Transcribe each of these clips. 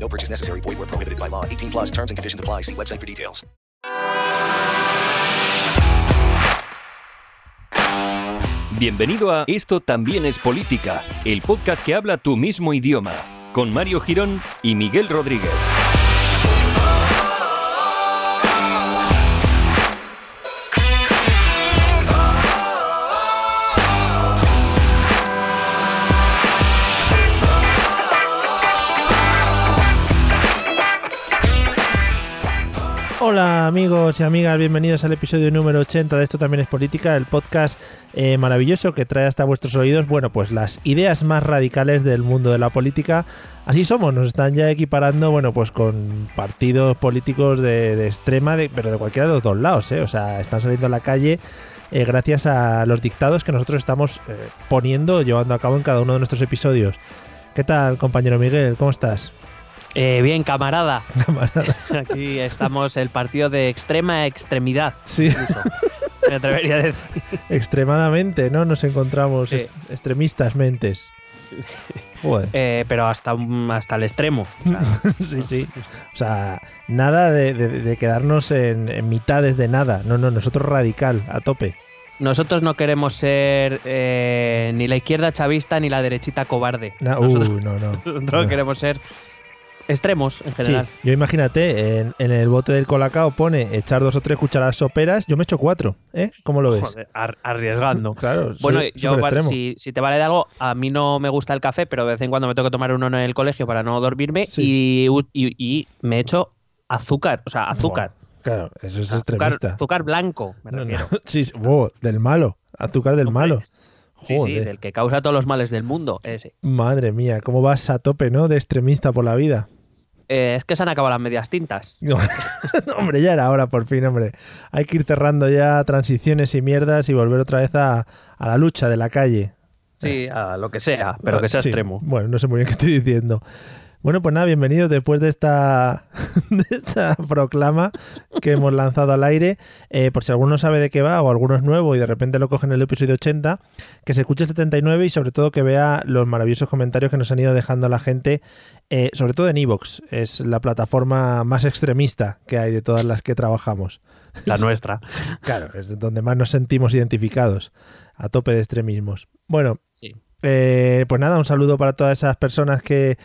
No purchase necessary. Void where prohibited by law. 18 plus terms and conditions apply. See website for details. Bienvenido a Esto también es política, el podcast que habla tu mismo idioma, con Mario Girón y Miguel Rodríguez. Hola amigos y amigas, bienvenidos al episodio número 80 de Esto también es política, el podcast eh, maravilloso que trae hasta vuestros oídos, bueno, pues las ideas más radicales del mundo de la política. Así somos, nos están ya equiparando, bueno, pues con partidos políticos de, extrema, de, pero de cualquiera de los dos lados, ¿eh? O sea, están saliendo a la calle eh, gracias a los dictados que nosotros estamos eh, poniendo, llevando a cabo en cada uno de nuestros episodios. ¿Qué tal, compañero Miguel? ¿Cómo estás? Eh, bien, camarada. Camarada. Aquí estamos el partido de extrema extremidad. Sí. me atrevería a decir. Extremadamente, ¿no? Nos encontramos Sí. est- extremistas mentes. Joder. Eh, pero hasta, hasta el extremo. O sea, Sí, sí. O sea, nada de, de- de quedarnos en, en mitades de nada. No, no, nosotros radical, a tope. nosotros no queremos ser eh, ni la izquierda chavista ni la derechita cobarde. Na- nosotros uh, no, no. nosotros no. queremos ser extremos en Sí, general. yo imagínate, en, en el bote del colacao pone echar dos o tres cucharadas soperas, yo me echo cuatro, ¿eh? ¿Cómo lo ves? Joder, ar- arriesgando. Claro, Bueno, soy yo, si, si te vale de algo, a mí no me gusta el café, pero de vez en cuando me tengo que tomar uno en el colegio para no dormirme Sí. y, y- y me echo azúcar, o sea, azúcar. Claro, eso es azúcar, extremista. azúcar blanco, me No, refiero. Sí, sí, wow, del malo. Azúcar del Hombre. malo. Sí, sí, Joder. del que causa todos los males del mundo, ese. Madre mía, cómo vas a tope, ¿no? De extremista por la vida. Eh, es que se han acabado las medias tintas. No, hombre, ya era hora, por fin, hombre. Hay que ir cerrando ya transiciones y mierdas y volver otra vez a, a la lucha de la calle. Sí, a lo que sea, pero que sea Sí, extremo. Bueno, no sé muy bien qué estoy diciendo. Bueno, pues nada, bienvenidos después de esta, de esta proclama que hemos lanzado al aire. Eh, por si alguno no sabe de qué va o alguno es nuevo y de repente lo coge en el episodio 80, que se escuche el 79 y sobre todo que vea los maravillosos comentarios que nos han ido dejando la gente, eh, sobre todo en Evox. Es la plataforma más extremista que hay de todas las que trabajamos. La nuestra. Claro, es donde más nos sentimos identificados, a tope de extremismos. Bueno, Sí. eh, pues nada, un saludo para todas esas personas que,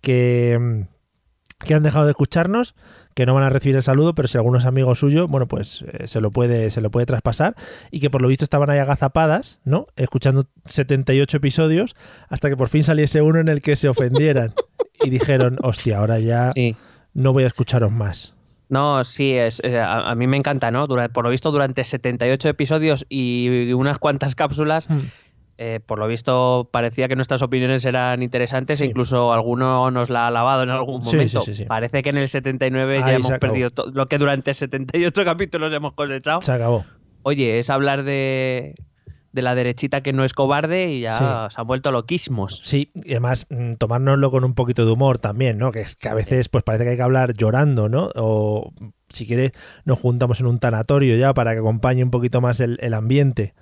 que, mm, que han dejado de escucharnos, que no van a recibir el saludo, pero si alguno es amigo suyo, bueno, pues eh, se, lo puede, se lo puede traspasar y que por lo visto estaban ahí agazapadas, ¿no? Escuchando 78 episodios hasta que por fin saliese uno en el que se ofendieran y dijeron, hostia, ahora ya Sí. no voy a escucharos más. No, sí, es, eh, a, a mí me encanta, ¿no? Por lo visto, durante 78 episodios y unas cuantas cápsulas, eh, por lo visto parecía que nuestras opiniones eran interesantes Sí. e incluso alguno nos la ha alabado en algún momento. sí, sí, sí. Parece que en el 79 Ahí ya hemos acabó. perdido lo que durante 78 capítulos hemos cosechado. Se acabó. Oye, es hablar de, de la derechita que no es cobarde y ya se han vuelto loquísimos. Sí, y además mm, tomárnoslo con un poquito de humor también, ¿no? Que es que a veces pues parece que hay que hablar llorando, ¿no? O si quieres nos juntamos en un tanatorio ya para que acompañe un poquito más el, el ambiente.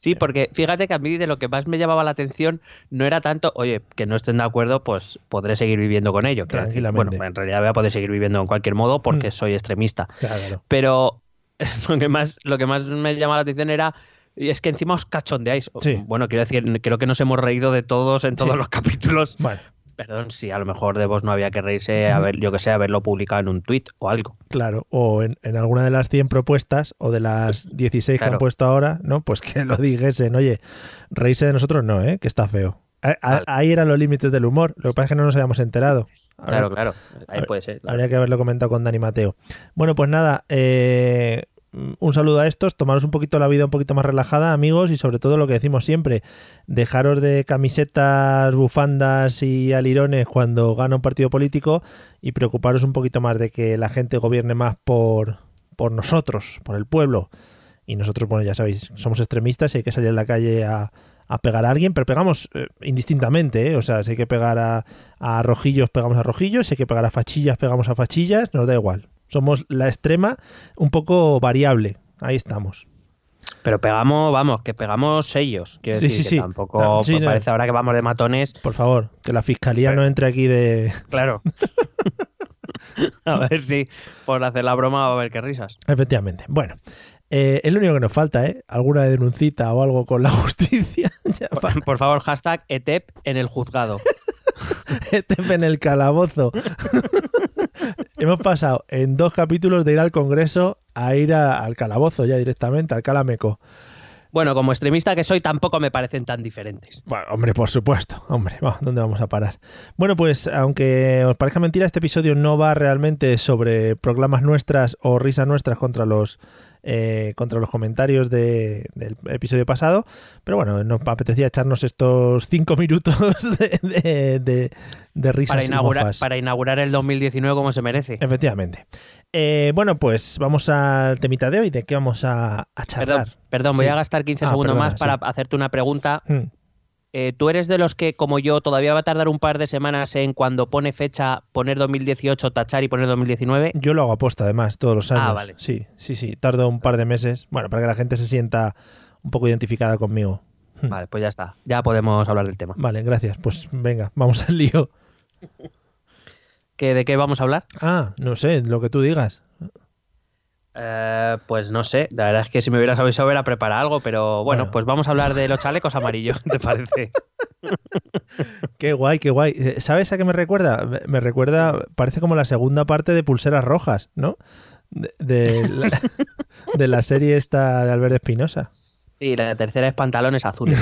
Sí, porque fíjate que a mí de lo que más me llamaba la atención no era tanto, oye, que no estén de acuerdo, pues podré seguir viviendo con ello. Tranquilamente. bueno, en realidad voy a poder seguir viviendo en cualquier modo porque Mm. soy extremista. Claro. Pero lo que más, lo que más me llama la atención era y es que encima os cachondeáis. Sí. Bueno, quiero decir, creo que nos hemos reído de todos en todos Sí. los capítulos. Bueno, Perdón, si a lo mejor de vos no había que reírse, a ver, yo que sé, haberlo publicado en un tweet o algo. claro. O en, en alguna de las 100 propuestas o de las 16 que han puesto ahora, ¿no? Pues que lo dijesen, oye, reírse de nosotros no, ¿eh? Que está feo. A- a- Vale. Ahí eran los límites del humor. Lo que pasa es que no nos habíamos enterado. Habría- Claro, claro. Ahí puede ser. claro. Habría que haberlo comentado con Dani Mateo. Bueno, pues nada, eh, un saludo a estos, tomaros un poquito la vida un poquito más relajada, amigos, y sobre todo lo que decimos siempre, dejaros de camisetas, bufandas y alirones cuando gana un partido político y preocuparos un poquito más de que la gente gobierne más por, por nosotros, por el pueblo. Y nosotros, bueno, ya sabéis, somos extremistas y hay que salir a la calle a, a pegar a alguien, pero pegamos eh, indistintamente, ¿eh? o sea, si hay que pegar a, a, rojillos, pegamos a rojillos, si hay que pegar a fachillas, pegamos a fachillas, nos da igual. Somos la extrema un poco variable, ahí estamos. Pero pegamos, vamos, que pegamos sellos. Quiero sí, decir, sí, que sí. tampoco Sí, pues, no. parece ahora que vamos de matones. Por favor, que la fiscalía Pero- no entre aquí de... Claro. a ver si por hacer la broma va a haber que risas. Efectivamente. Bueno, eh, es lo único que nos falta, ¿eh? Alguna denuncita o algo con la justicia. pa- Por favor, hashtag ETEP en el juzgado. Etep en el calabozo. Hemos pasado en dos capítulos de ir al Congreso a ir al calabozo ya directamente, al calameco. Bueno, como extremista que soy, tampoco me parecen tan diferentes. Bueno, hombre, por supuesto. Hombre, ¿dónde vamos a parar? Bueno, pues aunque os parezca mentira, este episodio no va realmente sobre proclamas nuestras o risas nuestras contra los eh, contra los comentarios de- del episodio pasado. Pero bueno, nos apetecía echarnos estos cinco minutos de, de, de- de risas Para y inaugurar, mofas. para inaugurar el 2019 como se merece. Efectivamente. Eh, bueno, pues vamos al temita de hoy. ¿De qué vamos a, a charlar? perdón voy Sí. a gastar 15 Ah, segundos perdona, más para sí. hacerte una pregunta. Hmm. Eh, ¿Tú eres de los que, como yo, todavía va a tardar un par de semanas en cuando pone fecha poner 2018, tachar y poner 2019? Yo lo hago aposta, además, todos los años. Ah, vale. Sí, sí, sí. Tardo un par de meses. Bueno, para que la gente se sienta un poco identificada conmigo. Hmm. Vale, pues ya está. Ya podemos hablar del tema. Vale, gracias. Pues venga, vamos al lío. ¿Que, ¿De qué vamos a hablar? Ah, no sé, lo que tú digas. Eh, pues no sé, la verdad es que si me hubieras avisado hubiera preparado algo, pero bueno, Bueno. pues vamos a hablar de los chalecos amarillos, ¿te parece? Qué guay, qué guay. Eh, ¿Sabes a qué me recuerda? Me- recuerda, parece como la segunda parte de Pulseras Rojas, ¿no? De, de la, de la serie esta de Albert Espinosa. Y la tercera es pantalones azules.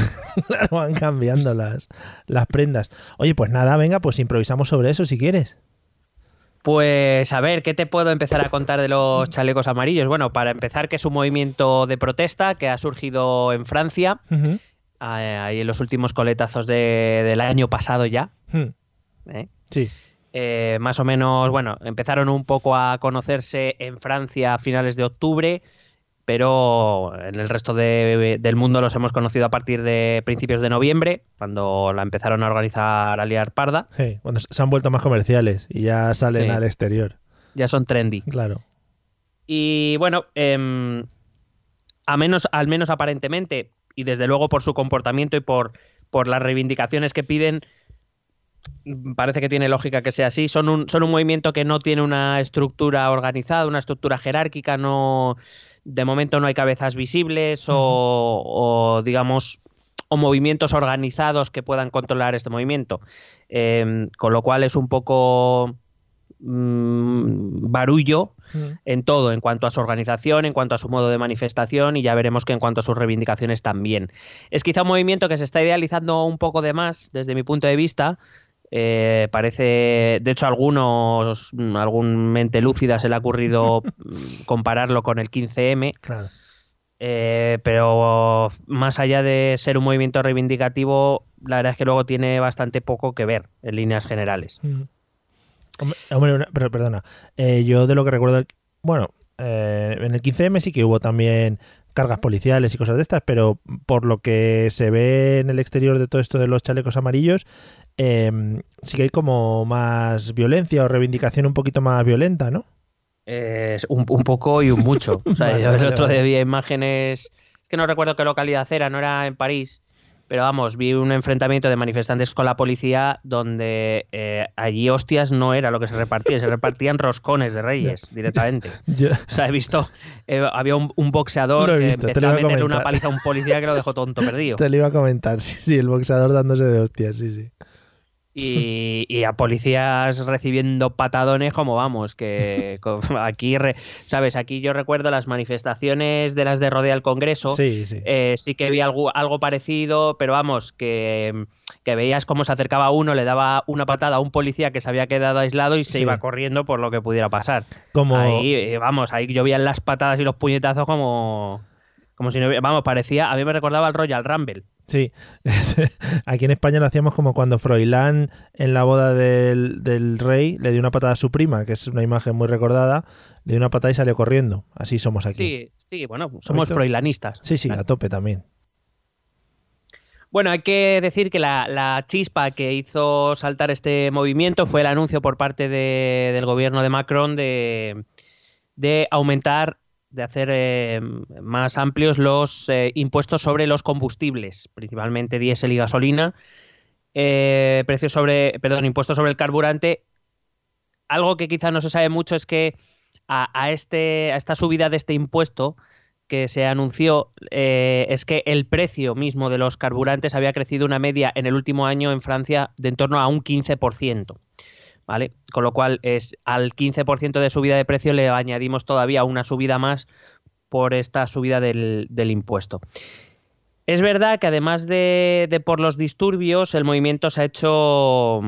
Claro, van cambiando las, las prendas. Oye, pues nada, venga, pues improvisamos sobre eso si quieres. Pues a ver, ¿qué te puedo empezar a contar de los chalecos amarillos? Bueno, para empezar, que es un movimiento de protesta que ha surgido en Francia, ahí en los últimos coletazos de- del año pasado ya. Hmm, ¿eh? Sí. Eh, más o menos, bueno, empezaron un poco a conocerse en Francia a finales de octubre, pero en el resto de- del mundo los hemos conocido a partir de principios de noviembre, cuando la empezaron a organizar a liar parda. Sí, cuando se han vuelto más comerciales y ya salen Sí. al exterior. Ya son trendy. Claro. Y bueno, em, a menos, al menos aparentemente, y desde luego por su comportamiento y por, por las reivindicaciones que piden, parece que tiene lógica que sea así. Son un, son un movimiento que no tiene una estructura organizada, una estructura jerárquica, no de momento no hay cabezas visibles o, o, digamos o movimientos organizados que puedan controlar este movimiento. Em, con lo cual es un poco mm, barullo en todo, en cuanto a su organización, en cuanto a su modo de manifestación y ya veremos que en cuanto a sus reivindicaciones también. Es quizá un movimiento que se está idealizando un poco de más desde mi punto de vista. Eh, parece, de hecho, a algunos, algún mente lúcida se le ha ocurrido compararlo con el 15M, Claro. eh, pero más allá de ser un movimiento reivindicativo, la verdad es que luego tiene bastante poco que ver en líneas generales. Mm. Hombre, pero perdona. Eh, yo de lo que recuerdo, bueno, eh, en el 15M sí que hubo también cargas policiales y cosas de estas, pero por lo que se ve en el exterior de todo esto de los chalecos amarillos, eh, sí que hay como más violencia o reivindicación un poquito más violenta, ¿no? Es un, un poco y un mucho. O sea, Vale, yo el vale, otro vale. día vi imágenes que no recuerdo qué localidad era, no era en París, pero vamos, vi un enfrentamiento de manifestantes con la policía donde eh, allí hostias no era lo que se repartía, se repartían roscones de reyes directamente. Yo- O sea, he visto, eh, había un, un boxeador que visto, te empezó a meterle una paliza a un policía que lo dejó tonto perdido. te lo iba a comentar, sí, sí, el boxeador dándose de hostias, sí, sí. Y, y a policías recibiendo patadones como vamos, que aquí, re- ¿sabes? Aquí yo recuerdo las manifestaciones de las de Rodea al Congreso. Sí, sí. eh, sí que vi algo, algo parecido, pero vamos, que, que veías cómo se acercaba uno, le daba una patada a un policía que se había quedado aislado y se Sí. iba corriendo por lo que pudiera pasar. Como, Ahí, eh, vamos, ahí llovían las patadas y los puñetazos como, Como si no hubiera- vamos, parecía, a mí me recordaba al Royal Rumble. Sí, aquí en España lo hacíamos como cuando Froilán en la boda del, del rey le dio una patada a su prima, que es una imagen muy recordada, le dio una patada y salió corriendo. Así somos aquí. Sí, sí, bueno, somos froilanistas. sí, sí, Claro. a tope también. Bueno, hay que decir que la, la chispa que hizo saltar este movimiento fue el anuncio por parte de- del gobierno de Macron de, de aumentar, de hacer eh, más amplios los eh, impuestos sobre los combustibles, principalmente diésel y gasolina, eh, precios sobre, perdón, impuestos sobre el carburante. Algo que quizá no se sabe mucho es que a, a este, a esta subida de este impuesto que se anunció es que el precio mismo de los carburantes había crecido una media en el último año en Francia de en torno a un 15%. ¿Vale? Con lo cual es al 15% de subida de precio le añadimos todavía una subida más por esta subida del, impuesto. Es verdad que además de, de por los disturbios, el movimiento se ha hecho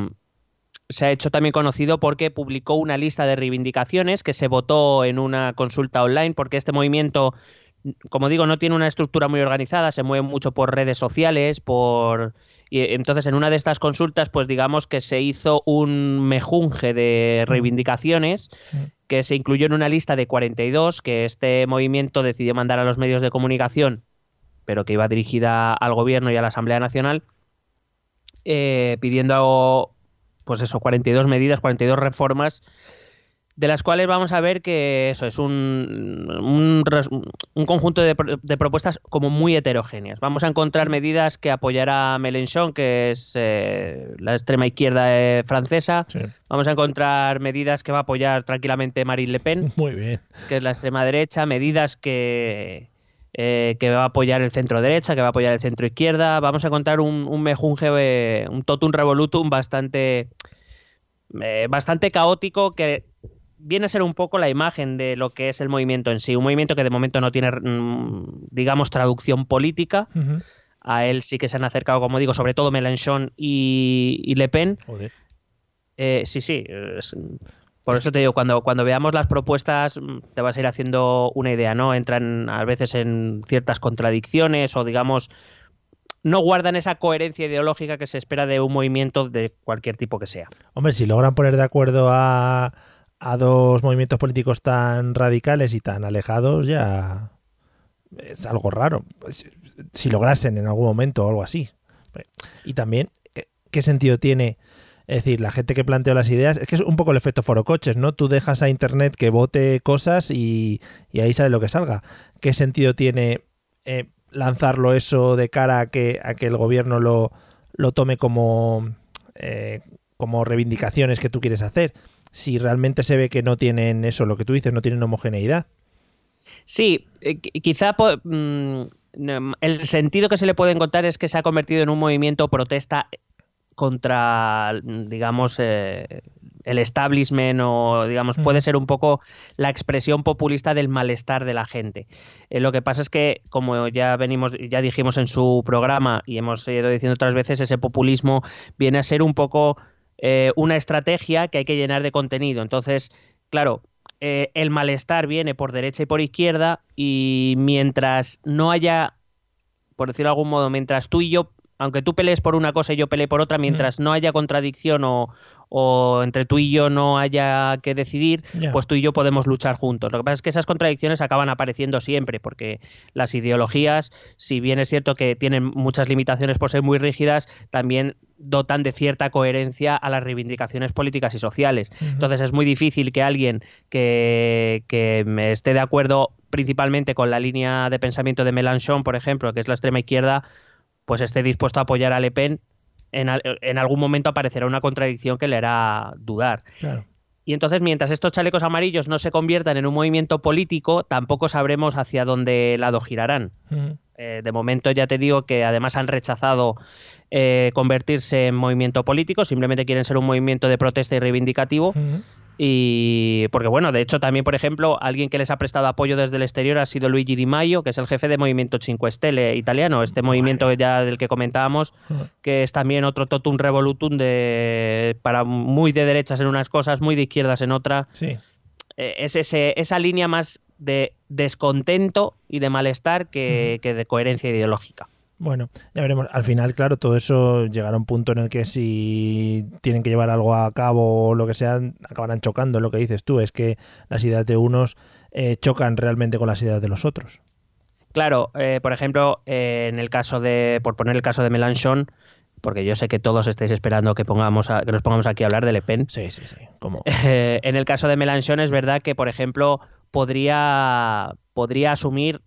se ha hecho también conocido porque publicó una lista de reivindicaciones que se votó en una consulta online, porque este movimiento, como digo, no tiene una estructura muy organizada, se mueve mucho por redes sociales, por y entonces en una de estas consultas, pues digamos que se hizo un mejunje de reivindicaciones que se incluyó en una lista de 42 que este movimiento decidió mandar a los medios de comunicación, pero que iba dirigida al gobierno y a la Asamblea Nacional, eh, pidiendo pues eso, 42 medidas, 42 reformas, de las cuales vamos a ver que eso es un, un, conjunto de, pro- de propuestas como muy heterogéneas. Vamos a encontrar medidas que apoyará Mélenchon, que es eh, la extrema izquierda eh, francesa. Sí. Vamos a encontrar medidas que va a apoyar tranquilamente Marine Le Pen, Muy bien. que es la extrema derecha, medidas que, eh, que va a apoyar el centro derecha, que va a apoyar el centro izquierda. Vamos a encontrar un, un mejunje, un totum revolutum bastante, eh, bastante caótico que viene a ser un poco la imagen de lo que es el movimiento en sí. Un movimiento que de momento no tiene, mm, digamos, traducción política. A él sí que se han acercado, como digo, sobre todo Mélenchon y, y Le Pen. Joder. Eh, sí, sí. es- por eso te digo, cuando, cuando veamos las propuestas mm, te vas a ir haciendo una idea, ¿no? Entran a veces en ciertas contradicciones o digamos no guardan esa coherencia ideológica que se espera de un movimiento de cualquier tipo que sea. Hombre, si logran poner de acuerdo a, a dos movimientos políticos tan radicales y tan alejados, ya es algo raro. Si, lograsen en algún momento o algo así. Y también, ¿qué, qué sentido tiene? Es decir, la gente que planteó las ideas, es que es un poco el efecto forocoches, ¿no? Tú dejas a Internet que vote cosas y, y ahí sale lo que salga. ¿Qué sentido tiene eh, lanzarlo eso de cara a que, a que el gobierno lo, lo tome como, eh, como reivindicaciones que tú quieres hacer? Si realmente se ve que no tienen eso, lo que tú dices, no tienen homogeneidad. Sí, eh, qui- quizá mm, el sentido que se le puede encontrar es que se ha convertido en un movimiento protesta contra, mm, digamos, eh, el establishment o, digamos, Mm. puede ser un poco la expresión populista del malestar de la gente. Eh, lo que pasa es que, como ya venimos, ya dijimos en su programa y hemos ido diciendo otras veces, ese populismo viene a ser un poco eh, una estrategia que hay que llenar de contenido. Entonces, claro, eh, el malestar viene por derecha y por izquierda y mientras no haya, por decirlo de algún modo, mientras tú y yo, aunque tú pelees por una cosa y yo pelee por otra, mientras no haya contradicción o, o entre tú y yo no haya que decidir, pues tú y yo podemos luchar juntos. Lo que pasa es que esas contradicciones acaban apareciendo siempre, porque las ideologías, si bien es cierto que tienen muchas limitaciones por ser muy rígidas, también dotan de cierta coherencia a las reivindicaciones políticas y sociales. Entonces es muy difícil que alguien que, que me esté de acuerdo principalmente con la línea de pensamiento de Mélenchon, por ejemplo, que es la extrema izquierda, pues esté dispuesto a apoyar a Le Pen. En, en algún momento aparecerá una contradicción que le hará dudar. Claro. Y entonces, mientras estos chalecos amarillos no se conviertan en un movimiento político, tampoco sabremos hacia dónde lado girarán. Eh, de momento ya te digo que además han rechazado eh, convertirse en movimiento político, simplemente quieren ser un movimiento de protesta y reivindicativo. Y porque bueno, de hecho también, por ejemplo, alguien que les ha prestado apoyo desde el exterior ha sido Luigi Di Maio, que es el jefe de Movimiento 5 Stelle italiano, este movimiento ya del que comentábamos, que es también otro totum revolutum de para muy de derechas en unas cosas, muy de izquierdas en otra. Sí. Eh, es ese, esa línea más de descontento y de malestar que, que de coherencia ideológica. Bueno, ya veremos. Al final, claro, todo eso llegará a un punto en el que si tienen que llevar algo a cabo o lo que sea, acabarán chocando. Lo que dices tú es que las ideas de unos eh, chocan realmente con las ideas de los otros. Claro, eh, por ejemplo, eh, en el caso de, por poner el caso de Mélenchon, porque yo sé que todos estáis esperando que pongamos a- que nos pongamos aquí a hablar de Le Pen. Sí, sí, sí. Como... Eh, en el caso de Mélenchon es verdad que, por ejemplo, podría, podría asumir,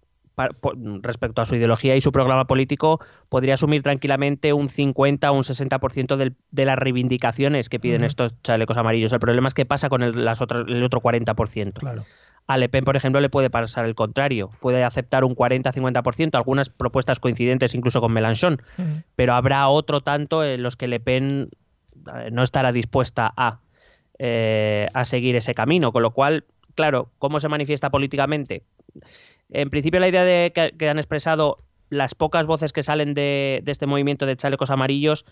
respecto a su ideología y su programa político, podría asumir tranquilamente un 50 o un 60% del- de las reivindicaciones que piden estos chalecos amarillos. El problema es que pasa con el, las otras, el otro 40%. Claro. A Le Pen, por ejemplo, le puede pasar el contrario. Puede aceptar un 40-50%, algunas propuestas coincidentes incluso con Mélenchon, Ujú. pero habrá otro tanto en los que Le Pen eh, no estará dispuesta a, eh, a seguir ese camino. Con lo cual, claro, ¿cómo se manifiesta políticamente? En principio, la idea de que, que han expresado las pocas voces que salen de, de este movimiento de chalecos amarillos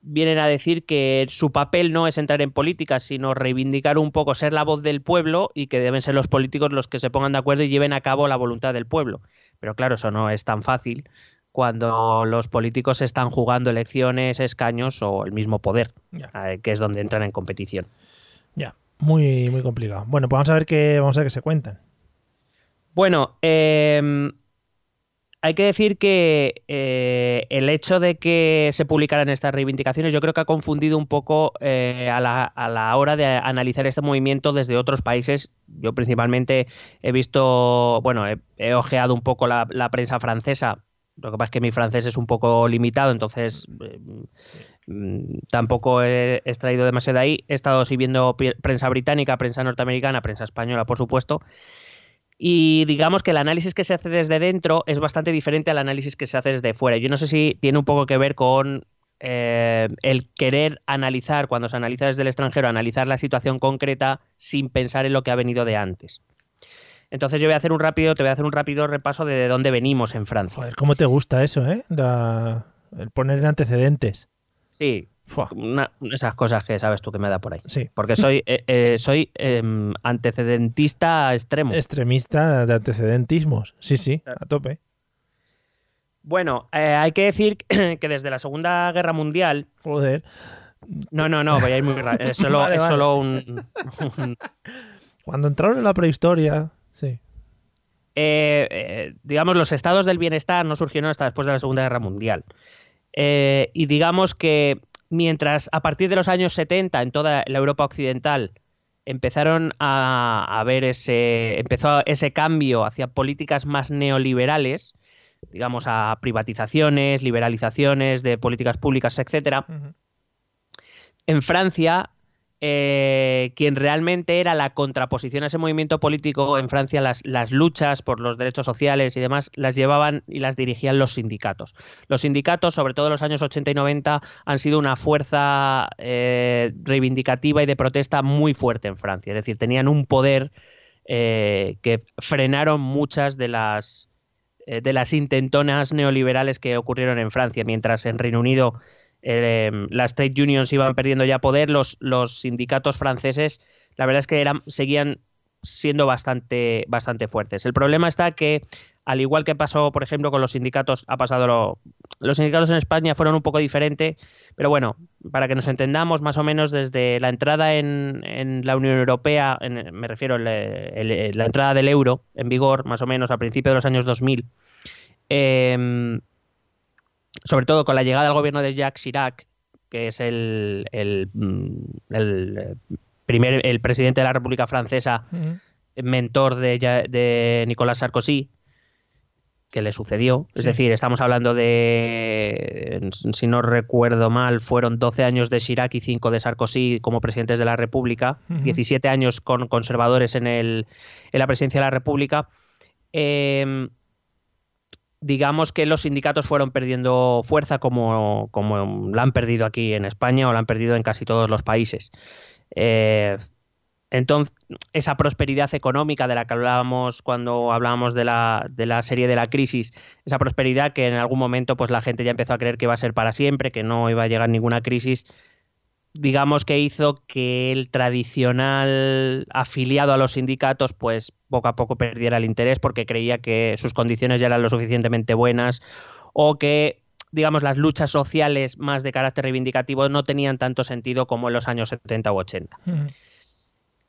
vienen a decir que su papel no es entrar en política, sino reivindicar un poco, ser la voz del pueblo y que deben ser los políticos los que se pongan de acuerdo y lleven a cabo la voluntad del pueblo. Pero claro, eso no es tan fácil cuando los políticos están jugando elecciones, escaños o el mismo poder, Ya. eh, que es donde entran en competición. Ya. Muy, muy complicado. Bueno, pues vamos a ver qué, vamos a ver qué se cuentan. Bueno, eh, hay que decir que eh, el hecho de que se publicaran estas reivindicaciones yo creo que ha confundido un poco eh, a, la, a la hora de analizar este movimiento desde otros países. Yo principalmente he visto, bueno, he, ojeado un poco la, la prensa francesa. Lo que pasa es que mi francés es un poco limitado, entonces eh, mm, tampoco he extraído demasiado de ahí. He estado siguiendo prensa británica, prensa norteamericana, prensa española, por supuesto. Y digamos que el análisis que se hace desde dentro es bastante diferente al análisis que se hace desde fuera. Yo no sé si tiene un poco que ver con eh, el querer analizar, cuando se analiza desde el extranjero, analizar la situación concreta sin pensar en lo que ha venido de antes. Entonces yo voy a hacer un rápido, te voy a hacer un rápido repaso de dónde venimos en Francia. Joder, ¿cómo te gusta eso, eh? La- El poner en antecedentes. Sí. Una- esas cosas que sabes tú que me da por ahí. Sí. Porque soy, eh, eh, soy em, antecedentista extremo. Extremista de antecedentismos. Sí, sí, a tope. Bueno, eh, hay que decir que desde la Segunda Guerra Mundial Joder. No, no, no, voy a ir muy rápido. Es solo, Vale, es vale. solo un. un- Cuando entraron en la prehistoria. Sí. digamos, los estados del bienestar no surgieron hasta después de la Segunda Guerra Mundial. Y digamos que mientras a partir de los años 70 en toda la Europa occidental empezaron a, a ver ese. empezó ese cambio hacia políticas más neoliberales, digamos, a privatizaciones, liberalizaciones de políticas públicas, etcétera. En Francia, eh, quien realmente era la contraposición a ese movimiento político, en Francia las, luchas por los derechos sociales y demás las llevaban y las dirigían los sindicatos. Los sindicatos, sobre todo en los años 80 y 90, han sido una fuerza eh, reivindicativa y de protesta muy fuerte en Francia. Es decir, tenían un poder eh, que frenaron muchas de las eh, de las intentonas neoliberales que ocurrieron en Francia, mientras en Reino Unido eh, las trade unions iban perdiendo ya poder, los, sindicatos franceses, la verdad es que eran, seguían siendo bastante, bastante fuertes. El problema está que, al igual que pasó, por ejemplo, con los sindicatos, ha pasado lo- los sindicatos en España fueron un poco diferente, pero bueno, para que nos entendamos, más o menos desde la entrada en, la Unión Europea, en- me refiero a la entrada del euro en vigor, más o menos a principios de los años 2000, eh, sobre todo con la llegada al gobierno de Jacques Chirac, que es el, el, mm, el, eh, primer el presidente de la República Francesa, mentor de, de Nicolas Sarkozy, que le sucedió. Es decir, estamos hablando de, si no recuerdo mal, fueron 12 años de Chirac y 5 de Sarkozy como presidentes de la República, Ujú. 17 años con conservadores en, el, en la presidencia de la República. Eh, digamos que los sindicatos fueron perdiendo fuerza como, como la han perdido aquí en España o la han perdido en casi todos los países. Eh, entonces, esa prosperidad económica de la que hablábamos cuando hablábamos de la, de la serie de la crisis, esa prosperidad que en algún momento pues la gente ya empezó a creer que iba a ser para siempre, que no iba a llegar ninguna crisis, digamos que hizo que el tradicional afiliado a los sindicatos pues poco a poco perdiera el interés porque creía que sus condiciones ya eran lo suficientemente buenas o que digamos las luchas sociales más de carácter reivindicativo no tenían tanto sentido como en los años 70 u 80.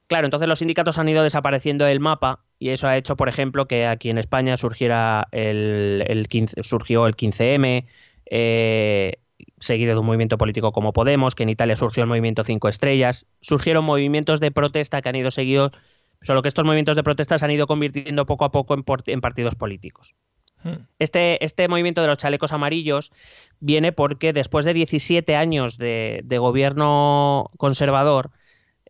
Claro, entonces los sindicatos han ido desapareciendo del mapa y eso ha hecho, por ejemplo, que aquí en España surgiera el, 15, surgió el 15M, eh, seguido de un movimiento político como Podemos, que en Italia surgió el movimiento Cinco Estrellas, surgieron movimientos de protesta que han ido seguidos, solo que estos movimientos de protesta se han ido convirtiendo poco a poco en, partidos políticos. Hmm. Este, este, movimiento de los chalecos amarillos viene porque después de 17 años de, gobierno conservador,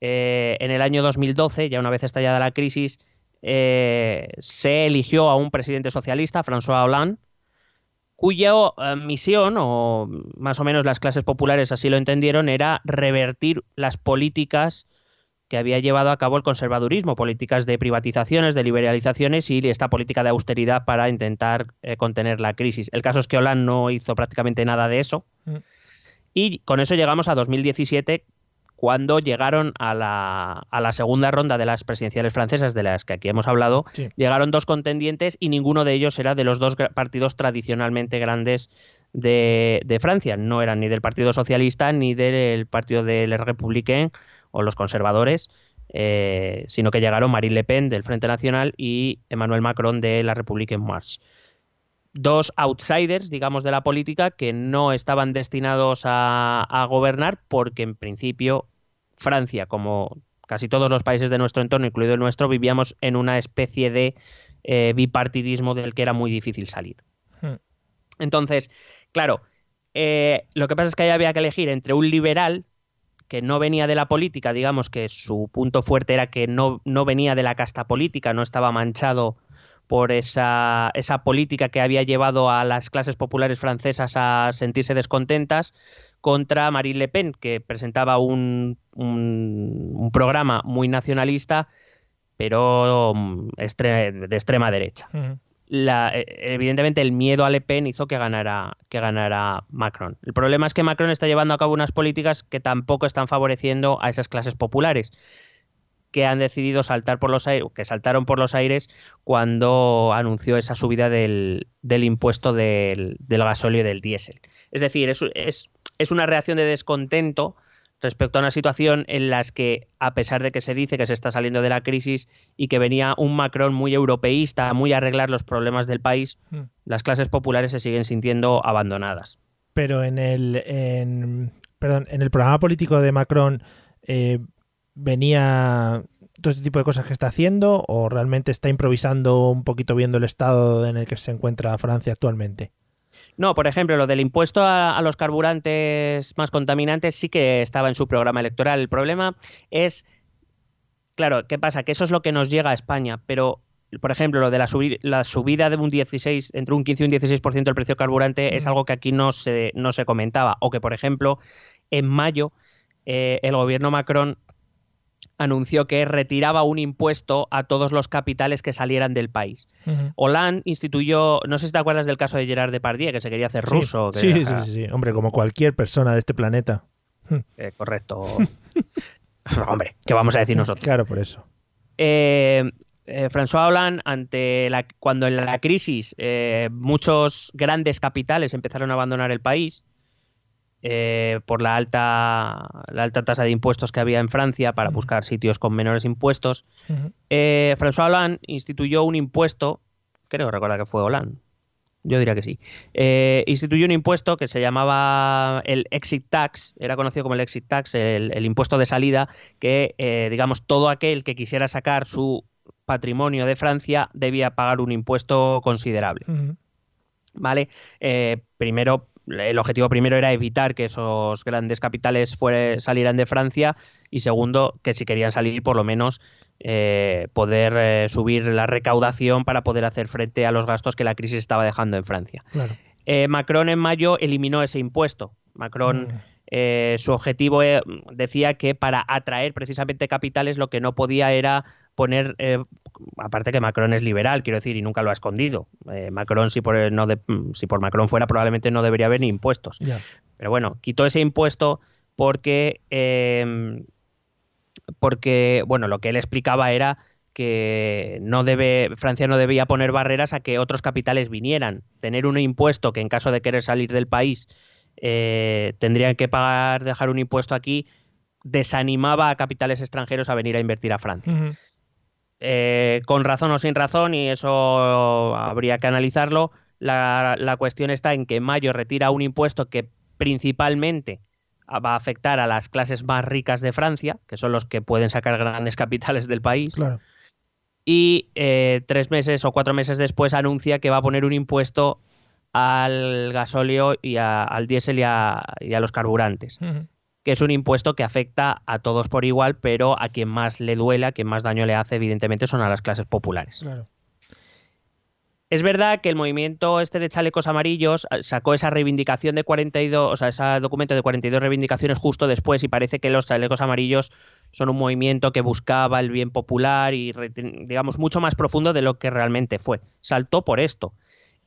eh, en el año 2012, ya una vez estallada la crisis, eh, se eligió a un presidente socialista, François Hollande, cuya eh, misión, o más o menos las clases populares así lo entendieron, era revertir las políticas que había llevado a cabo el conservadurismo, políticas de privatizaciones, de liberalizaciones y esta política de austeridad para intentar eh, contener la crisis. El caso es que Hollande no hizo prácticamente nada de eso. Mm. Y con eso llegamos a 2017, cuando llegaron a la, a la, segunda ronda de las presidenciales francesas, de las que aquí hemos hablado, llegaron dos contendientes y ninguno de ellos era de los dos partidos tradicionalmente grandes de, Francia. No eran ni del Partido Socialista ni del Partido del Républicain o los conservadores, eh, sino que llegaron Marine Le Pen del Frente Nacional y Emmanuel Macron de la République en Marche dos outsiders, digamos, de la política que no estaban destinados a, gobernar porque en principio Francia, como casi todos los países de nuestro entorno, incluido el nuestro, vivíamos en una especie de eh, bipartidismo del que era muy difícil salir. Hmm. Entonces, claro, eh, lo que pasa es que ahí había que elegir entre un liberal que no venía de la política, digamos que su punto fuerte era que no, no venía de la casta política, no estaba manchado por esa, esa política que había llevado a las clases populares francesas a sentirse descontentas contra Marine Le Pen, que presentaba un, un, programa muy nacionalista, pero mm, de extrema derecha. La, e, evidentemente el miedo a Le Pen hizo que ganara, que ganara Macron. El problema es que Macron está llevando a cabo unas políticas que tampoco están favoreciendo a esas clases populares que han decidido saltar por los aires, que saltaron por los aires cuando anunció esa subida del, impuesto del, del gasóleo y del diésel. Es decir, es, es, una reacción de descontento respecto a una situación en la que, a pesar de que se dice que se está saliendo de la crisis y que venía un Macron muy europeísta, muy a arreglar los problemas del país, hmm. las clases populares se siguen sintiendo abandonadas. Pero en el, en, perdón, en el programa político de Macron eh, venía todo este tipo de cosas que está haciendo o realmente está improvisando un poquito viendo el estado en el que se encuentra Francia actualmente? No, por ejemplo, lo del impuesto a, los carburantes más contaminantes sí que estaba en su programa electoral. El problema es, claro, ¿qué pasa? Que eso es lo que nos llega a España, pero por ejemplo, lo de la, la subida de un 16, entre un 15 y un 16% del precio carburante es algo que aquí no se, no se comentaba. O que, por ejemplo, en mayo eh, el gobierno Macron anunció que retiraba un impuesto a todos los capitales que salieran del país. Hollande instituyó, no sé si te acuerdas del caso de Gerard Depardieu, que se quería hacer ruso. Sí, sí, sí, hombre, como cualquier persona de este planeta. Eh, correcto. hombre, ¿qué vamos a decir nosotros? Claro, por eso. Eh, eh, François Hollande, ante la, cuando en la crisis muchos grandes capitales empezaron a abandonar el país, eh, por la alta, la alta tasa de impuestos que había en Francia para buscar sitios con menores impuestos, eh, François Hollande instituyó un impuesto, creo recordar que fue Hollande, yo diría que sí, eh, instituyó un impuesto que se llamaba el exit tax, era conocido como el exit tax, el, impuesto de salida, que digamos todo aquel que quisiera sacar su patrimonio de Francia debía pagar un impuesto considerable. ¿Vale? primero el objetivo primero era evitar que esos grandes capitales salieran de Francia y segundo, que si querían salir, por lo menos eh, poder eh, subir la recaudación para poder hacer frente a los gastos que la crisis estaba dejando en Francia. Eh, Macron en mayo eliminó ese impuesto. Macron, mm. su objetivo decía que para atraer precisamente capitales lo que no podía era poner, eh, aparte que Macron es liberal, quiero decir, y nunca lo ha escondido. Eh, Macron, si por, no si por Macron fuera, probablemente no debería haber ni impuestos. Pero bueno, quitó ese impuesto porque, em, porque, bueno, lo que él explicaba era que no debe, Francia no debía poner barreras a que otros capitales vinieran. Tener un impuesto que en caso de querer salir del país eh, tendrían que pagar, dejar un impuesto aquí, desanimaba a capitales extranjeros a venir a invertir a Francia. Eh, con razón o sin razón, y eso habría que analizarlo, la, la, cuestión está en que Mayo retira un impuesto que principalmente va a afectar a las clases más ricas de Francia, que son los que pueden sacar grandes capitales del país. Claro. Y eh, tres meses o cuatro meses después anuncia que va a poner un impuesto al gasóleo y a, al diésel y a, y a los carburantes. Uh -huh que es un impuesto que afecta a todos por igual, pero a quien más le duele, a quien más daño le hace, evidentemente, son a las clases populares. Claro. Es verdad que el movimiento este de chalecos amarillos eh, sacó esa reivindicación de 42, o sea, ese documento de 42 reivindicaciones justo después y parece que los chalecos amarillos son un movimiento que buscaba el bien popular y, digamos, mucho más profundo de lo que realmente fue. Saltó por esto.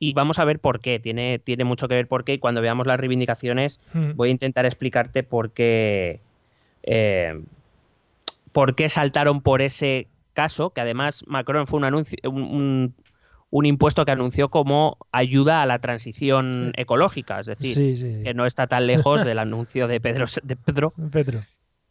Y vamos a ver por qué. Tiene, tiene mucho que ver por qué. Y cuando veamos las reivindicaciones, Hmm. voy a intentar explicarte por qué. eh, por qué saltaron por ese caso, que además Macron fue un anuncio, un, un, un impuesto que anunció como ayuda a la transición ecológica, es decir, Sí, sí, sí. que no está tan lejos del anuncio de Pedro, de Pedro Pedro.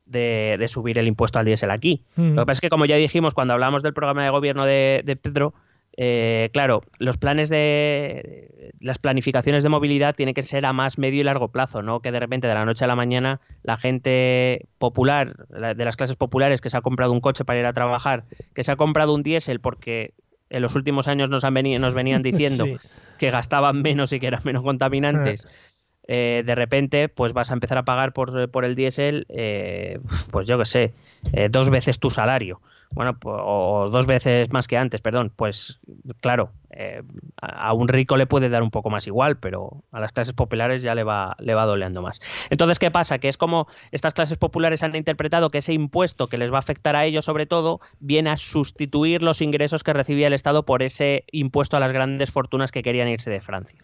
de, de subir el impuesto al diésel aquí. Mm. Lo que pasa es que, como ya dijimos cuando hablamos del programa de gobierno de, de Pedro, eh, claro, los planes de las planificaciones de movilidad tienen que ser a más medio y largo plazo, no que de repente de la noche a la mañana la gente popular, la- de las clases populares que se ha comprado un coche para ir a trabajar, que se ha comprado un diésel porque en los últimos años nos, han nos venían diciendo Sí. que gastaban menos y que eran menos contaminantes. eh, de repente, pues vas a empezar a pagar por, por el diésel, eh, pues yo qué sé, eh, dos veces tu salario. Bueno, pues, o dos veces más que antes, perdón. Pues claro, eh, a un rico le puede dar un poco más igual, pero a las clases populares ya le va, le va doleando más. Entonces, ¿qué pasa? Que es como estas clases populares han interpretado que ese impuesto que les va a afectar a ellos sobre todo viene a sustituir los ingresos que recibía el Estado por ese impuesto a las grandes fortunas que querían irse de Francia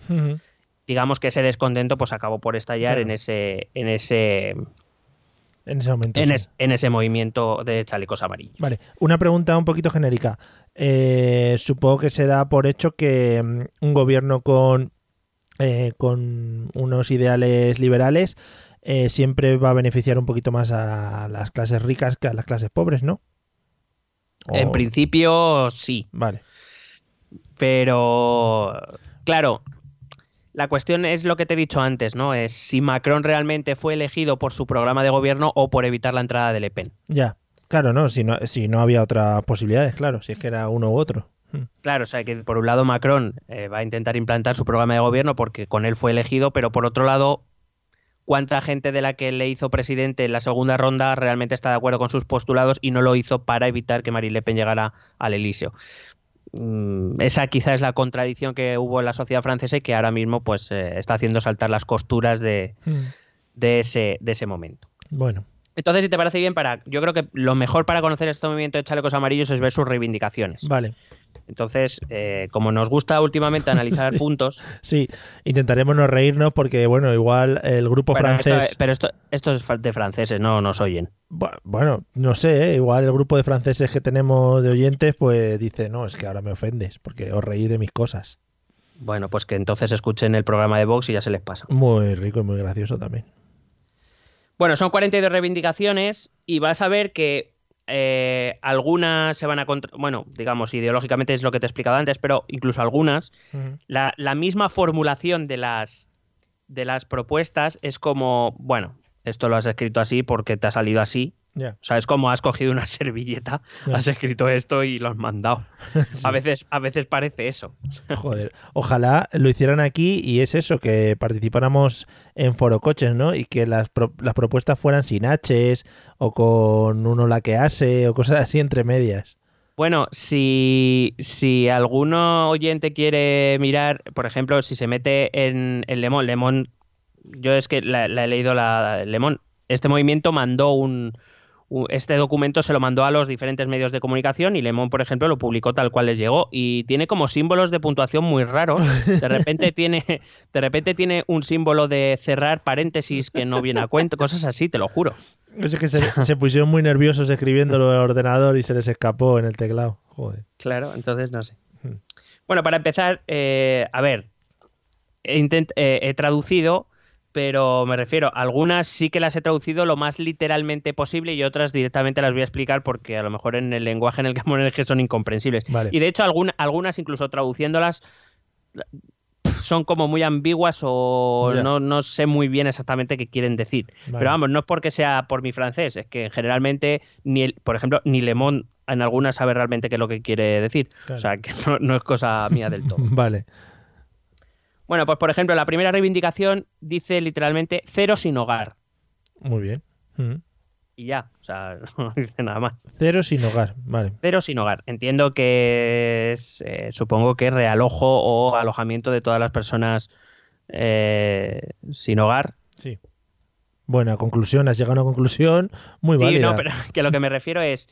digamos que ese descontento pues acabó por estallar Claro. en ese en ese En ese momento. en, sí. es- en ese movimiento de chalecos amarillos. Vale, una pregunta un poquito genérica. Eh, supongo que se da por hecho que mm, un gobierno con, eh, con unos ideales liberales eh, siempre va a beneficiar un poquito más a las clases ricas que a las clases pobres, ¿no? En principio sí, Vale. pero claro, la cuestión es lo que te he dicho antes, ¿no? Es si Macron realmente fue elegido por su programa de gobierno o por evitar la entrada de Le Pen. Ya. Claro, no, si no, si no había otras posibilidades, claro, si es que era uno u otro. Mm. Claro, o sea que por un lado Macron eh, va a intentar implantar su programa de gobierno porque con él fue elegido, pero por otro lado, ¿cuánta gente de la que le hizo presidente en la segunda ronda realmente está de acuerdo con sus postulados y no lo hizo para evitar que Marine Le Pen llegara al Elíseo? Mm, esa quizá es la contradicción que hubo en la sociedad francesa y que ahora mismo pues eh, está haciendo saltar las costuras de, Mm. de ese, de ese momento. Bueno, Entonces, si te parece bien, para, yo creo que lo mejor para conocer este movimiento de chalecos amarillos es ver sus reivindicaciones. vale. Entonces, eh, como nos gusta últimamente analizar Sí. puntos, Sí, intentaremos no reírnos porque, bueno, igual el grupo esto- francés... pero esto, esto es de franceses, no nos oyen. Bu- Bueno, no sé, ¿eh? igual el grupo de franceses que tenemos de oyentes, pues dice, no, es que ahora me ofendes, porque os reí de mis cosas. Bueno, pues que entonces escuchen el programa de Vox y ya se les pasa. Muy rico y muy gracioso también. Bueno, son 42 reivindicaciones y vas a ver que eh, algunas se van a... contra- Bueno, digamos, ideológicamente es lo que te he explicado antes, pero incluso algunas la, la misma formulación de las, de las propuestas es como, bueno, esto lo has escrito así porque te ha salido así. O sea, es como has cogido una servilleta, has escrito esto y lo has mandado. Sí. A, veces, a veces parece eso. Joder, ojalá lo hicieran aquí y es eso, que participáramos en forocoches, ¿no? Y que las, pro- las propuestas fueran sin H's o con uno laquease o cosas así entre medias. Bueno, si, si alguno oyente quiere mirar, por ejemplo, si se mete en, en Lemón, Lemón, yo es que la, la he leído la Lemón, este movimiento mandó un, este documento se lo mandó a los diferentes medios de comunicación y Lemón, por ejemplo, lo publicó tal cual les llegó y tiene como símbolos de puntuación muy raros. De repente tiene, de repente tiene un símbolo de cerrar paréntesis que no viene a cuento, cosas así, te lo juro. Es que se, pusieron muy nerviosos escribiéndolo en el ordenador y se les escapó en el teclado. Joder. Claro, entonces no sé. Hmm. Bueno, para empezar, eh, a ver, he traducido pero me refiero, algunas sí que las he traducido lo más literalmente posible y otras directamente las voy a explicar porque a lo mejor en el lenguaje en el que maneje son incomprensibles. Y de hecho, algunas incluso traduciéndolas son como muy ambiguas o no, no, sé muy bien exactamente qué quieren decir. Pero vamos, no es porque sea por mi francés, es que generalmente, ni el, por ejemplo, ni Lemón en algunas sabe realmente qué es lo que quiere decir. O sea, que no, no es cosa mía del todo. vale. Bueno, pues por ejemplo, la primera reivindicación dice literalmente cero sin hogar. Muy bien. Mm. Y ya, o sea, no dice nada más. Cero sin hogar, vale. Cero sin hogar. Entiendo que es, eh, supongo que es realojo o alojamiento de todas las personas eh, sin hogar. Sí. Buena conclusión, has llegado a una conclusión muy válida. Sí, no, pero que lo que me refiero es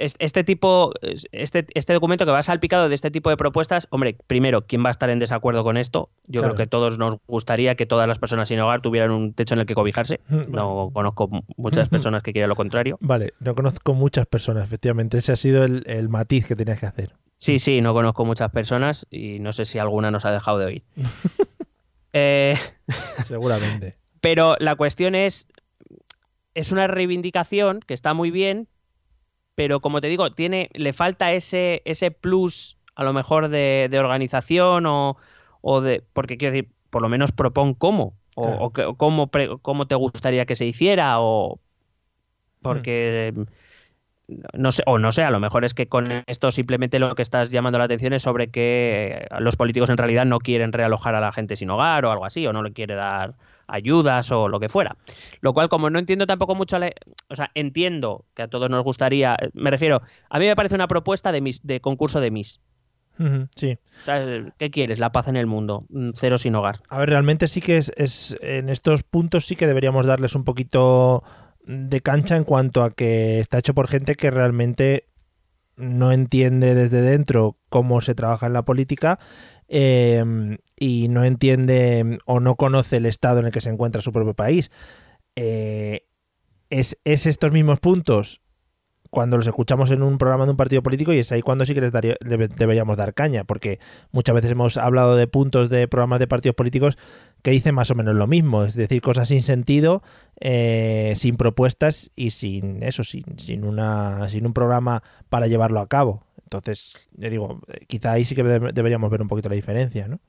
este tipo, este, este documento que va salpicado de este tipo de propuestas, hombre, primero, ¿quién va a estar en desacuerdo con esto? Yo creo que todos nos gustaría que todas las personas sin hogar tuvieran un techo en el que cobijarse. No conozco muchas personas que quieran lo contrario. Vale, no conozco muchas personas, efectivamente. Ese ha sido el, matiz que tenías que hacer. Sí, sí, no conozco muchas personas y no sé si alguna nos ha dejado de oír. Eh, Seguramente. Pero la cuestión es, es una reivindicación que está muy bien, pero como te digo, tiene, le falta ese, ese plus a lo mejor de, organización o, de. Porque quiero decir, por lo menos propon cómo. O, cómo, cómo, te gustaría que se hiciera. O. Porque. No sé, o no sé, a lo mejor es que con esto simplemente lo que estás llamando la atención es sobre que los políticos en realidad no quieren realojar a la gente sin hogar o algo así, o no le quiere dar ayudas o lo que fuera. Lo cual, como no entiendo tampoco mucho, o sea, entiendo que a todos nos gustaría, me refiero, a mí me parece una propuesta de, mis, de concurso de Miss. sí. ¿Qué quieres? La paz en el mundo, mm, cero sin hogar. A ver, realmente sí que es, es en estos puntos sí que deberíamos darles un poquito de cancha en cuanto a que está hecho por gente que realmente no entiende desde dentro cómo se trabaja en la política Em, y no entiende o no conoce el estado en el que se encuentra su propio país. Eh, es, estos mismos puntos cuando los escuchamos en un programa de un partido político y es ahí cuando sí que les deberíamos dar caña, porque muchas veces hemos hablado de puntos de programas de partidos políticos que dicen más o menos lo mismo, es decir, cosas sin sentido, eh, sin propuestas y sin eso, sin, sin, una, sin un programa para llevarlo a cabo. Entonces, yo digo, quizá ahí sí que deberíamos ver un poquito la diferencia, ¿no?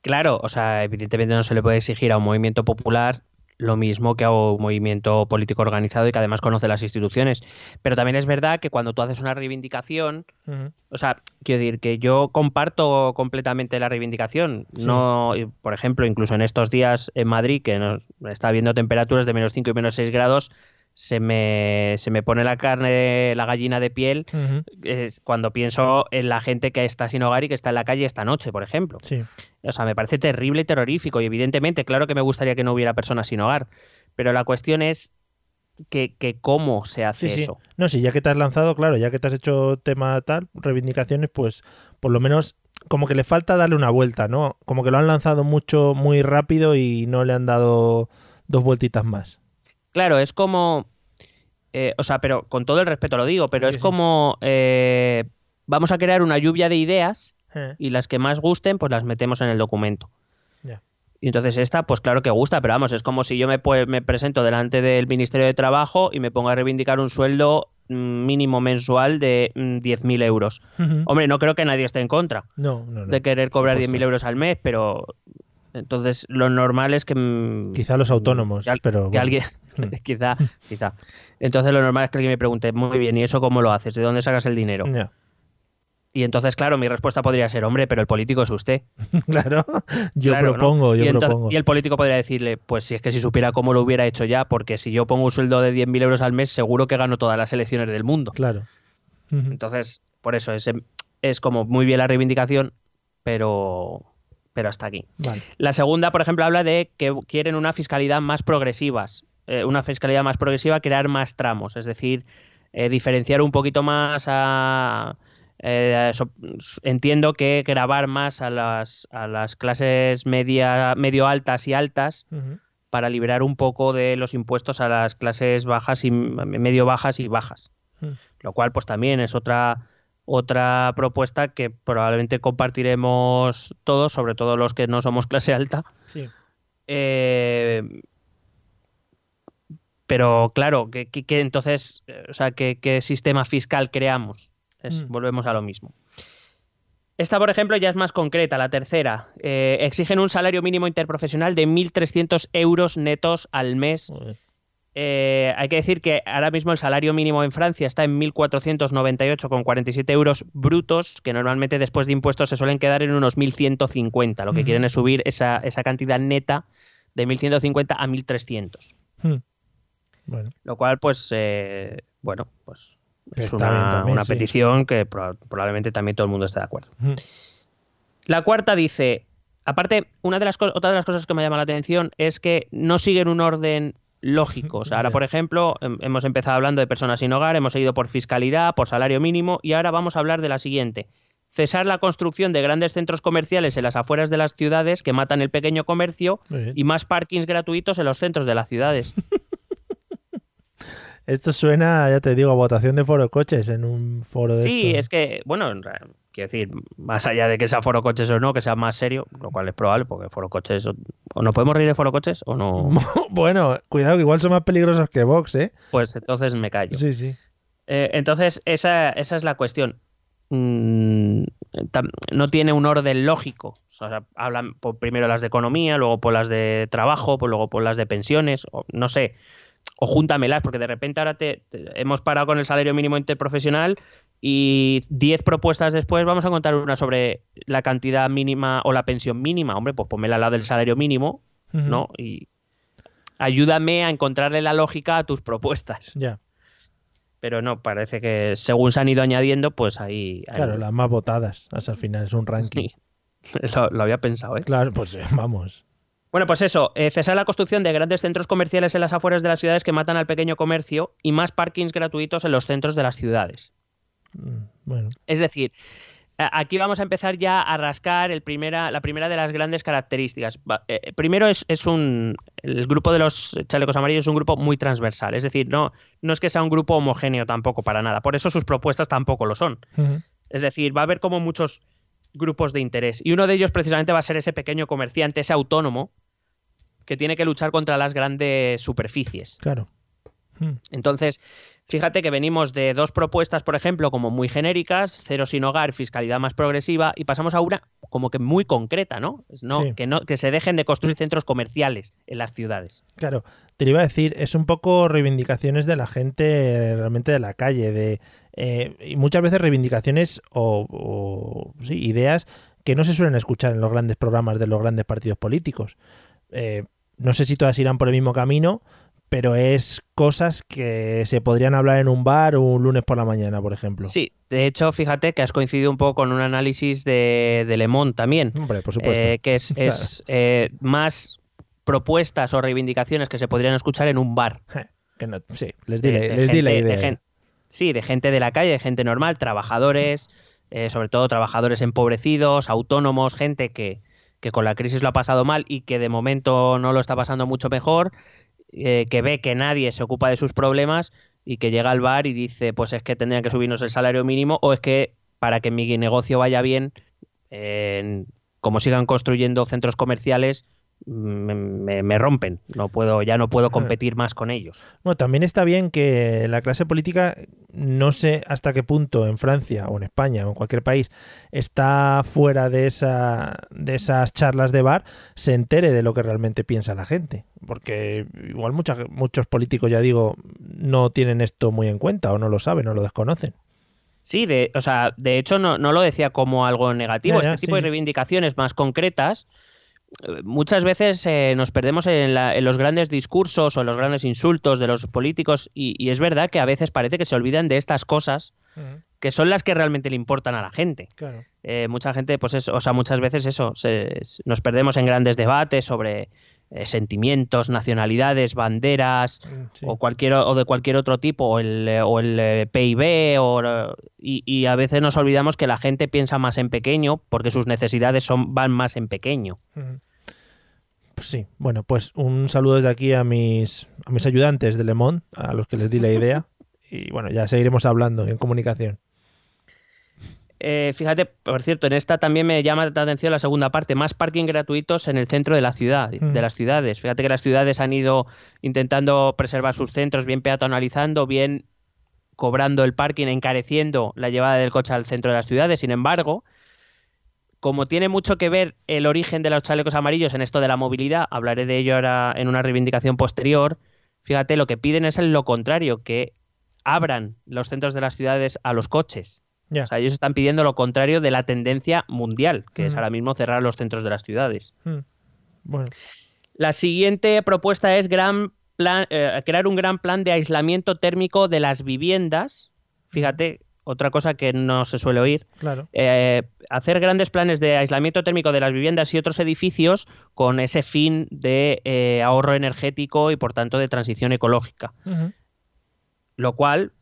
Claro, o sea, evidentemente no se le puede exigir a un movimiento popular lo mismo que a un movimiento político organizado y que además conoce las instituciones. Pero también es verdad que cuando tú haces una reivindicación, o sea, quiero decir que yo comparto completamente la reivindicación. No, por ejemplo, incluso en estos días en Madrid, que nos está viendo temperaturas de menos 5 y menos 6 grados, se me, se me pone la carne, la gallina de piel es cuando pienso en la gente que está sin hogar y que está en la calle esta noche, por ejemplo. Sí. O sea, me parece terrible y terrorífico y evidentemente, claro que me gustaría que no hubiera personas sin hogar, pero la cuestión es que, cómo se hace eso. No, sí, ya que te has lanzado, claro, ya que te has hecho tema tal, reivindicaciones, pues por lo menos como que le falta darle una vuelta, ¿no? Como que lo han lanzado mucho, muy rápido y no le han dado dos vueltitas más. Claro, es como. Eh, o sea, pero con todo el respeto lo digo, pero es como. Eh, vamos a crear una lluvia de ideas eh. y las que más gusten, pues las metemos en el documento. Y entonces esta, pues claro que gusta, pero vamos, es como si yo me, me presento delante del Ministerio de Trabajo y me pongo a reivindicar un sueldo mm, mínimo mensual de 10.000 mm, euros. Hombre, no creo que nadie esté en contra de querer cobrar 10.000 euros al mes, pero entonces, lo normal es que. Mm, quizá los autónomos, pero. Que alguien. Hmm. quizá, quizá. Entonces, lo normal es que alguien me pregunte, muy bien, ¿y eso cómo lo haces? ¿De dónde sacas el dinero? Y entonces, claro, mi respuesta podría ser, hombre, pero el político es usted. claro, yo propongo, yo y propongo. Y el político podría decirle, pues si es que si supiera cómo lo hubiera hecho ya, porque si yo pongo un sueldo de 10.000 euros al mes, seguro que gano todas las elecciones del mundo. Claro. Entonces, por eso es, es como muy bien la reivindicación, pero pero hasta aquí. La segunda, por ejemplo, habla de que quieren una fiscalidad más progresivas. Eh, una fiscalidad más progresiva, crear más tramos, es decir, eh, diferenciar un poquito más a... eh, so- entiendo que grabar más a las, a las clases media, medio altas y altas para liberar un poco de los impuestos a las clases bajas y medio bajas y bajas. Lo cual, pues también es otra, otra propuesta que probablemente compartiremos todos, sobre todo los que no somos clase alta. Sí. Eh, pero claro, que, que- que entonces, eh, o sea, ¿qué, sistema fiscal creamos? Es- Mm. Volvemos a lo mismo. Esta, por ejemplo, ya es más concreta, la tercera. Eh, exigen un salario mínimo interprofesional de 1.300 euros netos al mes. Eh, hay que decir que ahora mismo el salario mínimo en Francia está en 1.498,47 euros brutos, que normalmente después de impuestos se suelen quedar en unos 1.150. Lo que Ujú. quieren es subir esa, esa cantidad neta de 1.150 a 1.300. Hmm. Bueno, Lo cual, pues, eh, bueno, pues es una, también, una sí. petición que proba- probablemente también todo el mundo esté de acuerdo. La cuarta dice, aparte, una de las otra de las cosas que me llama la atención es que no siguen un orden lógico. O sea, ahora, por ejemplo, hem- hemos empezado hablando de personas sin hogar, hemos ido por fiscalidad, por salario mínimo, y ahora vamos a hablar de la siguiente. Cesar la construcción de grandes centros comerciales en las afueras de las ciudades que matan el pequeño comercio y más parkings gratuitos en los centros de las ciudades. Esto suena, ya te digo, a votación de foro coches en un foro de Sí, es que, bueno, quiero decir, más allá de que sea foro coches o no, que sea más serio, lo cual es probable, porque foro coches, o, o nos podemos reír de foro coches o no, bueno, cuidado, que igual son más peligrosos que Vox, ¿eh? pues entonces me callo. Sí, sí. Eh, entonces, esa, esa es la cuestión. Mm, no tiene un orden lógico. O sea, hablan por primero las de economía, luego por las de trabajo, pues luego por las de pensiones, o no sé. O júntamelas, porque de repente ahora te, te- hemos parado con el salario mínimo interprofesional y 10 propuestas después vamos a contar una sobre la cantidad mínima o la pensión mínima. Hombre, pues ponme la del salario mínimo. ¿no? Y ayúdame a encontrarle la lógica a tus propuestas Ya, pero no, parece que según se han ido añadiendo, pues ahí... ahí- claro, las más votadas. Hasta el final es un ranking. Sí, lo, lo había pensado, ¿eh? Claro, pues vamos. Bueno, pues eso, eh, cesar la construcción de grandes centros comerciales en las afueras de las ciudades que matan al pequeño comercio y más parkings gratuitos en los centros de las ciudades. Mm, Bueno, Es decir, aquí vamos a empezar ya a rascar el primera, la primera de las grandes características. Va- eh, primero es, es un. El grupo de los chalecos amarillos es un grupo muy transversal. Es decir, no, no es que sea un grupo homogéneo tampoco para nada. Por eso sus propuestas tampoco lo son. Es decir, va a haber como muchos grupos de interés. Y uno de ellos precisamente va a ser ese pequeño comerciante, ese autónomo, que tiene que luchar contra las grandes superficies. claro. Mm, Entonces, fíjate que venimos de dos propuestas, por ejemplo, como muy genéricas, cero sin hogar, fiscalidad más progresiva, y pasamos a una como que muy concreta, ¿no? No, Sí. que, no que se dejen de construir centros comerciales en las ciudades. Claro, te lo iba a decir, es un poco reivindicaciones de la gente realmente de la calle, de eh, y muchas veces reivindicaciones o, o, sí, ideas que no se suelen escuchar en los grandes programas de los grandes partidos políticos. Eh, no sé si todas irán por el mismo camino, pero es cosas que se podrían hablar en un bar un lunes por la mañana, por ejemplo. Sí, de hecho, fíjate que has coincidido un poco con un análisis de, de Le Monde también. Hombre, por supuesto. Eh, que es, es, eh, más propuestas o reivindicaciones que se podrían escuchar en un bar. Que no- sí, les di, De- la- de les di la gente- de idea. Sí, de gente de la calle, de gente normal, trabajadores, eh, sobre todo trabajadores empobrecidos, autónomos, gente que, que con la crisis lo ha pasado mal y que de momento no lo está pasando mucho mejor, eh, que ve que nadie se ocupa de sus problemas y que llega al bar y dice, pues es que tendrían que subirnos el salario mínimo o es que para que mi negocio vaya bien, como sigan construyendo centros comerciales, me, me- me rompen. No puedo, ya no puedo competir más con ellos. Bueno, también está bien que la clase política, no sé hasta qué punto en Francia o en España o en cualquier país, está fuera de, esa, de esas charlas de bar, se entere de lo que realmente piensa la gente. Porque igual mucha- muchos políticos, ya digo, no tienen esto muy en cuenta o no lo saben o lo desconocen. Sí, de, o sea, de hecho no, no lo decía como algo negativo. Ya, ya, este tipo sí, de reivindicaciones más concretas, muchas veces eh, nos perdemos en, la- en los grandes discursos o en los grandes insultos de los políticos y, y es verdad que a veces parece que se olvidan de estas cosas que son las que realmente le importan a la gente. Claro. Eh, mucha gente, pues eso, o sea, muchas veces eso, se- nos perdemos en grandes debates sobre eh, sentimientos, nacionalidades, banderas Mm, sí. o cualquier o de cualquier otro tipo, o el, eh, o el eh, PIB, o, y, y a veces nos olvidamos que la gente piensa más en pequeño porque sus necesidades son, van más en pequeño. Pues sí, bueno, pues un saludo desde aquí a mis, a mis ayudantes de Le Monde, a los que les di la idea. Y bueno, ya seguiremos hablando en comunicación. Eh, fíjate, por cierto, en esta también me llama la atención la segunda parte, más parking gratuitos en el centro de la ciudad, Mm. de las ciudades. Fíjate que las ciudades han ido intentando preservar sus centros, bien peatonalizando, bien cobrando el parking, encareciendo la llevada del coche al centro de las ciudades. Sin embargo, como tiene mucho que ver el origen de los chalecos amarillos en esto de la movilidad, hablaré de ello ahora en una reivindicación posterior, fíjate, lo que piden es lo contrario, que abran los centros de las ciudades a los coches. O sea, ellos están pidiendo lo contrario de la tendencia mundial, que es Mm. ahora mismo cerrar los centros de las ciudades. Mm. Bueno, La siguiente propuesta es gran plan, eh, crear un gran plan de aislamiento térmico de las viviendas. Fíjate, otra cosa que no se suele oír. claro. eh, hacer grandes planes de aislamiento térmico de las viviendas y otros edificios con ese fin de eh, ahorro energético y por tanto de transición ecológica. Lo cual,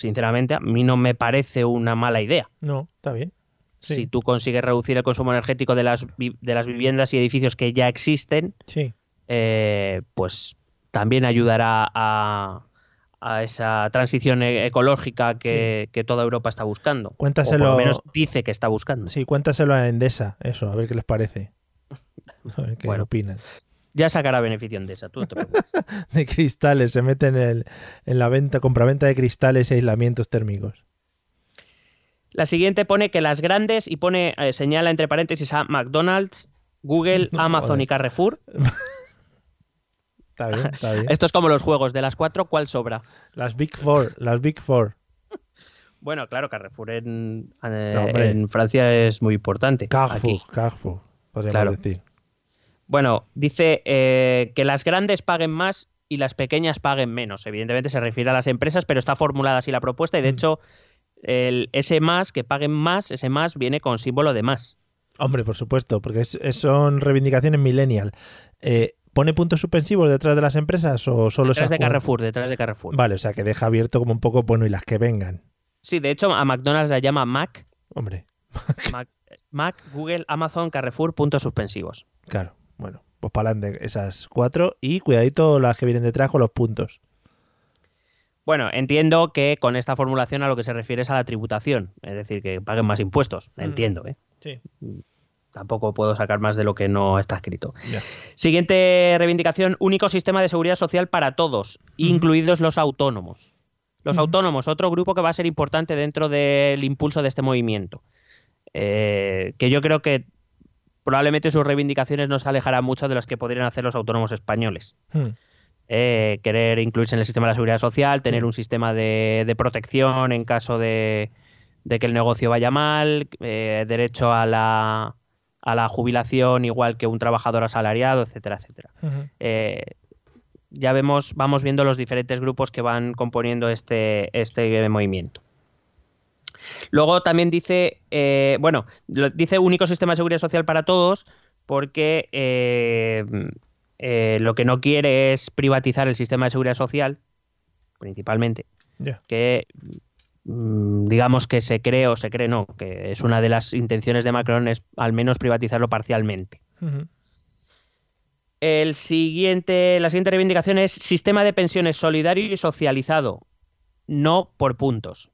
sinceramente, a mí no me parece una mala idea. No, está bien. Sí. Si tú consigues reducir el consumo energético de las, de las viviendas y edificios que ya existen, Sí. eh, pues también ayudará a, a esa transición e- ecológica que, que toda Europa está buscando. O Cuéntaselo- por lo menos dice que está buscando. Sí, cuéntaselo a Endesa, eso, a ver qué les parece. A ver qué Bueno. opinan. Ya sacará beneficio de esa, tú no te preocupes. De cristales, se meten en, el- en la venta, compraventa de cristales y aislamientos térmicos. La siguiente pone que las grandes, y pone, eh, señala entre paréntesis a McDonald's, Google, No, Amazon joder. y Carrefour. Está bien, está bien. Esto es como los juegos, de las cuatro, ¿cuál sobra? Las Big Four, las Big Four. Bueno, claro, Carrefour en, eh, No, en Francia es muy importante. Carrefour, Aquí. Carrefour, podríamos Claro. decir. Bueno, dice eh, que las grandes paguen más y las pequeñas paguen menos. Evidentemente se refiere a las empresas, pero está formulada así la propuesta y de Mm. hecho el, ese más, que paguen más, ese más viene con símbolo de más. Hombre, por supuesto, porque es- es- son reivindicaciones millennial. Eh, ¿Pone puntos suspensivos detrás de las empresas o solo Detrás de Carrefour, detrás de Carrefour. Vale, o sea que deja abierto como un poco, bueno, y las que vengan. Sí, de hecho a McDonald's la llama Mac, Hombre, Mac, Mac, Google, Amazon, Carrefour, puntos suspensivos. claro. Bueno, pues para adelante esas cuatro y cuidadito las que vienen detrás con los puntos. Bueno, entiendo que con esta formulación a lo que se refiere es a la tributación, es decir, que paguen más impuestos. Mm. Entiendo, ¿eh? Sí. Tampoco puedo sacar más de lo que no está escrito. Siguiente reivindicación, único sistema de seguridad social para todos, incluidos los autónomos. Los autónomos, otro grupo que va a ser importante dentro del impulso de este movimiento. Eh, que yo creo que probablemente sus reivindicaciones no se alejarán mucho de las que podrían hacer los autónomos españoles. Hmm. Eh, querer incluirse en el sistema de la seguridad social, tener Sí. un sistema de, de protección en caso de, de que el negocio vaya mal, eh, derecho a la, a la jubilación igual que un trabajador asalariado, etcétera, etcétera. Eh, ya vemos, vamos viendo los diferentes grupos que van componiendo este, este movimiento. Luego también dice, eh, bueno, dice único sistema de seguridad social para todos porque eh, eh, lo que no quiere es privatizar el sistema de seguridad social, principalmente, que mm, digamos que se cree o se cree no, que es una de las intenciones de Macron es al menos privatizarlo parcialmente. El siguiente, la siguiente reivindicación es sistema de pensiones solidario y socializado, no por puntos.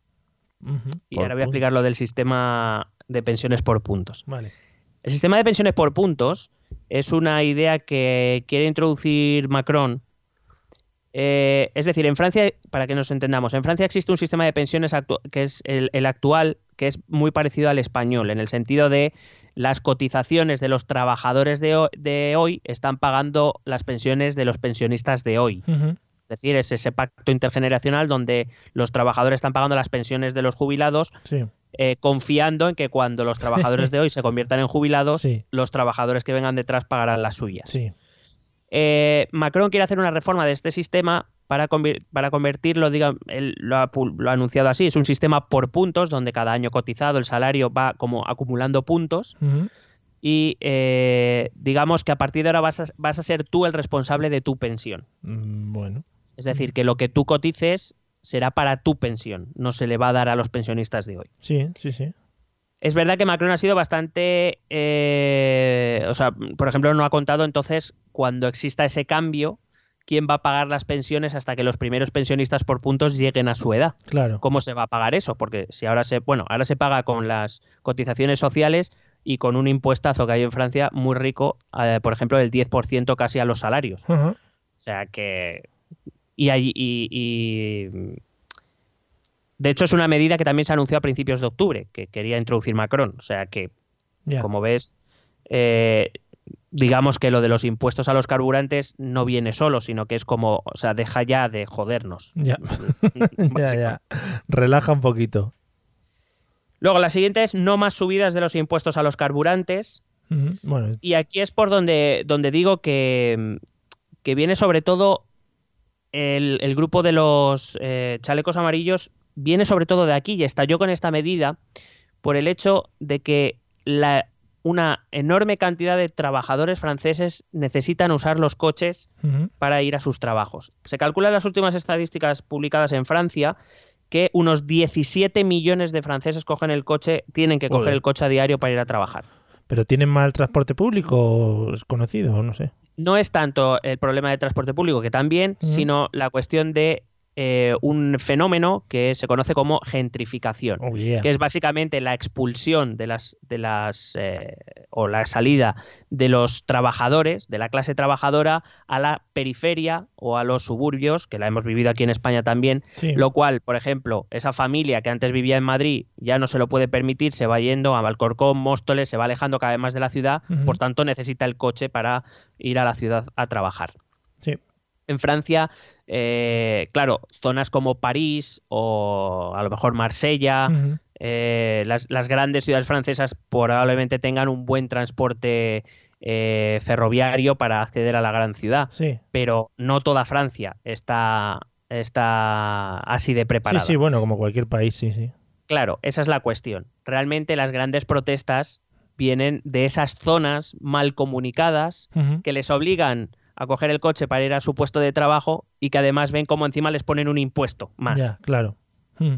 Y Por ahora voy a explicar lo del sistema de pensiones por puntos. Vale. El sistema de pensiones por puntos es una idea que quiere introducir Macron. Eh, es decir, en Francia, para que nos entendamos, en Francia existe un sistema de pensiones que es el, el actual, que es muy parecido al español, en el sentido de las cotizaciones de los trabajadores de, ho- de hoy están pagando las pensiones de los pensionistas de hoy. Ujú. Es decir, es ese pacto intergeneracional donde los trabajadores están pagando las pensiones de los jubilados Sí. eh, confiando en que cuando los trabajadores de hoy se conviertan en jubilados, Sí. los trabajadores que vengan detrás pagarán las suyas. Sí. Eh, Macron quiere hacer una reforma de este sistema para, para convertirlo, diga, él lo ha, pu- lo ha anunciado así, es un sistema por puntos, donde cada año cotizado el salario va como acumulando puntos, y eh, digamos que a partir de ahora vas a, vas a ser tú el responsable de tu pensión. Mm, Bueno. Es decir, que lo que tú cotices será para tu pensión, no se le va a dar a los pensionistas de hoy. Sí, sí, sí. Es verdad que Macron ha sido bastante, eh, o sea, por ejemplo, no ha contado entonces cuando exista ese cambio, quién va a pagar las pensiones hasta que los primeros pensionistas por puntos lleguen a su edad. Claro. ¿Cómo se va a pagar eso? Porque si ahora se, bueno, ahora se paga con las cotizaciones sociales y con un impuestazo que hay en Francia muy rico, eh, por ejemplo, del 10% casi a los salarios. O sea que. Y, y- y- De hecho, es una medida que también se anunció a principios de octubre, que quería introducir Macron. O sea que, como ves, eh, digamos que lo de los impuestos a los carburantes no viene solo, sino que es como, o sea, deja ya de jodernos. Ya. ya, ya. Relaja un poquito. Luego, la siguiente es no más subidas de los impuestos a los carburantes. Bueno, Y aquí es por donde, donde digo que, que viene sobre todo el, el grupo de los eh, chalecos amarillos, viene sobre todo de aquí y estalló con esta medida por el hecho de que la, una enorme cantidad de trabajadores franceses necesitan usar los coches para ir a sus trabajos. Se calculan las últimas estadísticas publicadas en Francia que unos 17 millones de franceses cogen el coche, tienen que coger el coche a diario para ir a trabajar. ¿Pero tienen mal transporte público? ¿Es conocido? No sé. No es tanto el problema de transporte público, que también, sino la cuestión de eh, un fenómeno que se conoce como gentrificación, Oh, yeah. que es básicamente la expulsión de las, de las eh, o la salida de los trabajadores, de la clase trabajadora, a la periferia o a los suburbios, que la hemos vivido aquí en España también, Sí. lo cual, por ejemplo, esa familia que antes vivía en Madrid ya no se lo puede permitir, se va yendo a Valcorcón, Móstoles, se va alejando cada vez más de la ciudad, por tanto necesita el coche para ir a la ciudad a trabajar. Sí. En Francia, eh, claro, zonas como París o a lo mejor Marsella, eh, las, las grandes ciudades francesas probablemente tengan un buen transporte eh, ferroviario para acceder a la gran ciudad, Sí. pero no toda Francia está, está así de Sí, preparada. sí, bueno, como cualquier país, sí, sí. Claro, esa es la cuestión. Realmente las grandes protestas vienen de esas zonas mal comunicadas que les obligan a coger el coche para ir a su puesto de trabajo y que además ven como encima les ponen un impuesto más. Ya, claro. Mm.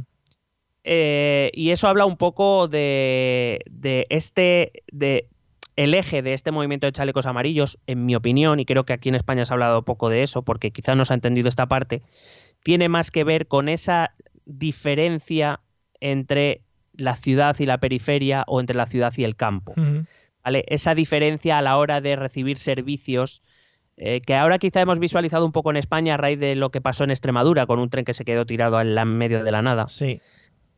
Eh, y eso habla un poco de, de este, de el eje de este movimiento de chalecos amarillos, en mi opinión, y creo que aquí en España se ha hablado poco de eso, porque quizás no se ha entendido esta parte, tiene más que ver con esa diferencia entre la ciudad y la periferia o entre la ciudad y el campo. Ujú. ¿vale? Esa diferencia a la hora de recibir servicios eh, que ahora quizá hemos visualizado un poco en España a raíz de lo que pasó en Extremadura con un tren que se quedó tirado en la- en medio de la nada Sí.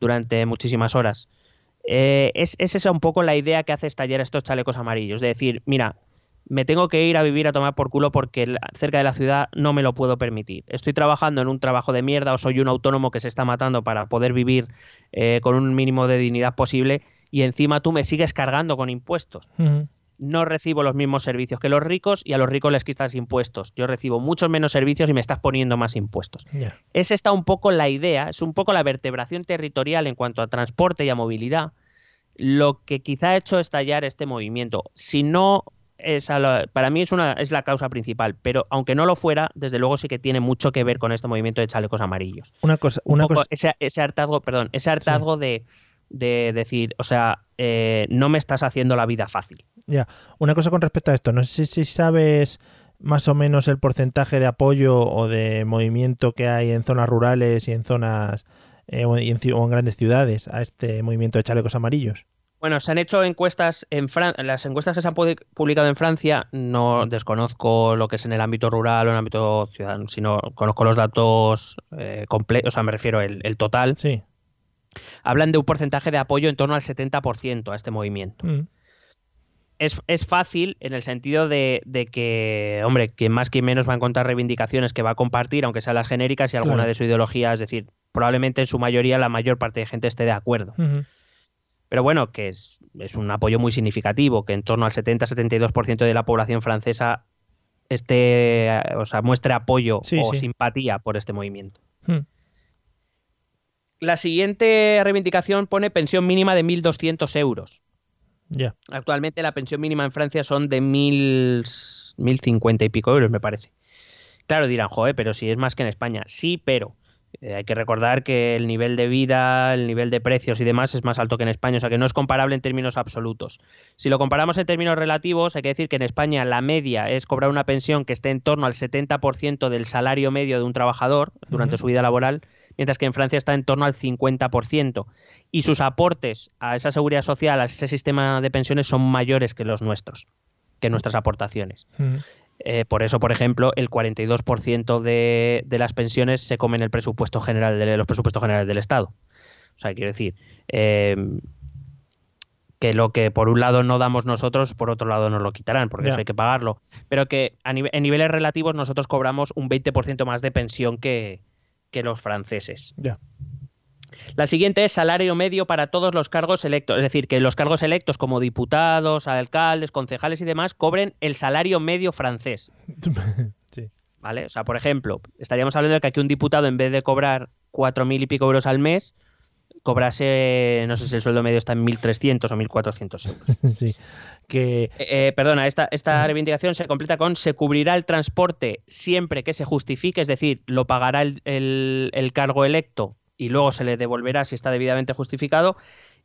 durante muchísimas horas. Eh, es, es esa un poco la idea que hace estallar estos chalecos amarillos, de decir, mira, me tengo que ir a vivir a tomar por culo porque la- cerca de la ciudad no me lo puedo permitir. Estoy trabajando en un trabajo de mierda o soy un autónomo que se está matando para poder vivir eh, con un mínimo de dignidad posible y encima tú me sigues cargando con impuestos. No recibo los mismos servicios que los ricos y a los ricos les quitas impuestos. Yo recibo muchos menos servicios y me estás poniendo más impuestos. Ya. Es esta un poco la idea, es un poco la vertebración territorial en cuanto a transporte y a movilidad, lo que quizá ha hecho estallar este movimiento. Si no es a la- para mí es una es la causa principal, pero aunque no lo fuera, desde luego sí que tiene mucho que ver con este movimiento de chalecos amarillos Una cosa, un una poco cosa. ese, ese hartazgo, perdón, ese hartazgo de, de decir, o sea, eh, no me estás haciendo la vida fácil. Ya, una cosa con respecto a esto, no sé si sabes más o menos el porcentaje de apoyo o de movimiento que hay en zonas rurales y en zonas eh, o, en, ci- o en grandes ciudades a este movimiento de chalecos amarillos. Bueno, se han hecho encuestas en Francia, las encuestas que se han pu- publicado en Francia, no desconozco lo que es en el ámbito rural o en el ámbito ciudadano, sino conozco los datos eh, completos, o sea, me refiero el, el total, Sí. hablan de un porcentaje de apoyo en torno al 70% a este movimiento. Mm. Es, es fácil en el sentido de, de que, hombre, quien más que menos va a encontrar reivindicaciones que va a compartir, aunque sean las genéricas y alguna Claro. de su ideología, es decir, probablemente en su mayoría la mayor parte de gente esté de acuerdo. Pero bueno, que es, es un apoyo muy significativo, que en torno al 70-72% de la población francesa esté, o sea, muestre apoyo Sí, o sí. simpatía por este movimiento. La siguiente reivindicación pone pensión mínima de 1.200 euros. Actualmente la pensión mínima en Francia son de mil, mil cincuenta y pico euros, me parece. Claro, dirán, joder, pero si es más que en España. Sí, pero eh, hay que recordar que el nivel de vida, el nivel de precios y demás es más alto que en España, o sea que no es comparable en términos absolutos. Si lo comparamos en términos relativos, hay que decir que en España la media es cobrar una pensión que esté en torno al 70% del salario medio de un trabajador durante su vida laboral, mientras que en Francia está en torno al 50%. Y sus aportes a esa seguridad social, a ese sistema de pensiones, son mayores que los nuestros, que nuestras aportaciones. Eh, por eso, por ejemplo, el 42% de, de, las pensiones se comen el presupuesto general de los presupuestos generales del Estado. O sea, quiero decir eh, que lo que por un lado no damos nosotros, por otro lado nos lo quitarán, porque eso hay que pagarlo. Pero que a en niveles relativos nosotros cobramos un 20% más de pensión que, que los franceses. Ya. La siguiente es salario medio para todos los cargos electos, es decir, que los cargos electos como diputados, alcaldes, concejales y demás cobren el salario medio francés. sí. ¿Vale? O sea, por ejemplo, estaríamos hablando de que aquí un diputado en vez de cobrar cuatro mil y pico euros al mes, cobrase, no sé si el sueldo medio está en 1.300 o 1.400 euros. sí. Que... Eh, eh, perdona, esta, esta reivindicación se completa con se cubrirá el transporte siempre que se justifique, es decir, lo pagará el, el, el cargo electo y luego se le devolverá si está debidamente justificado.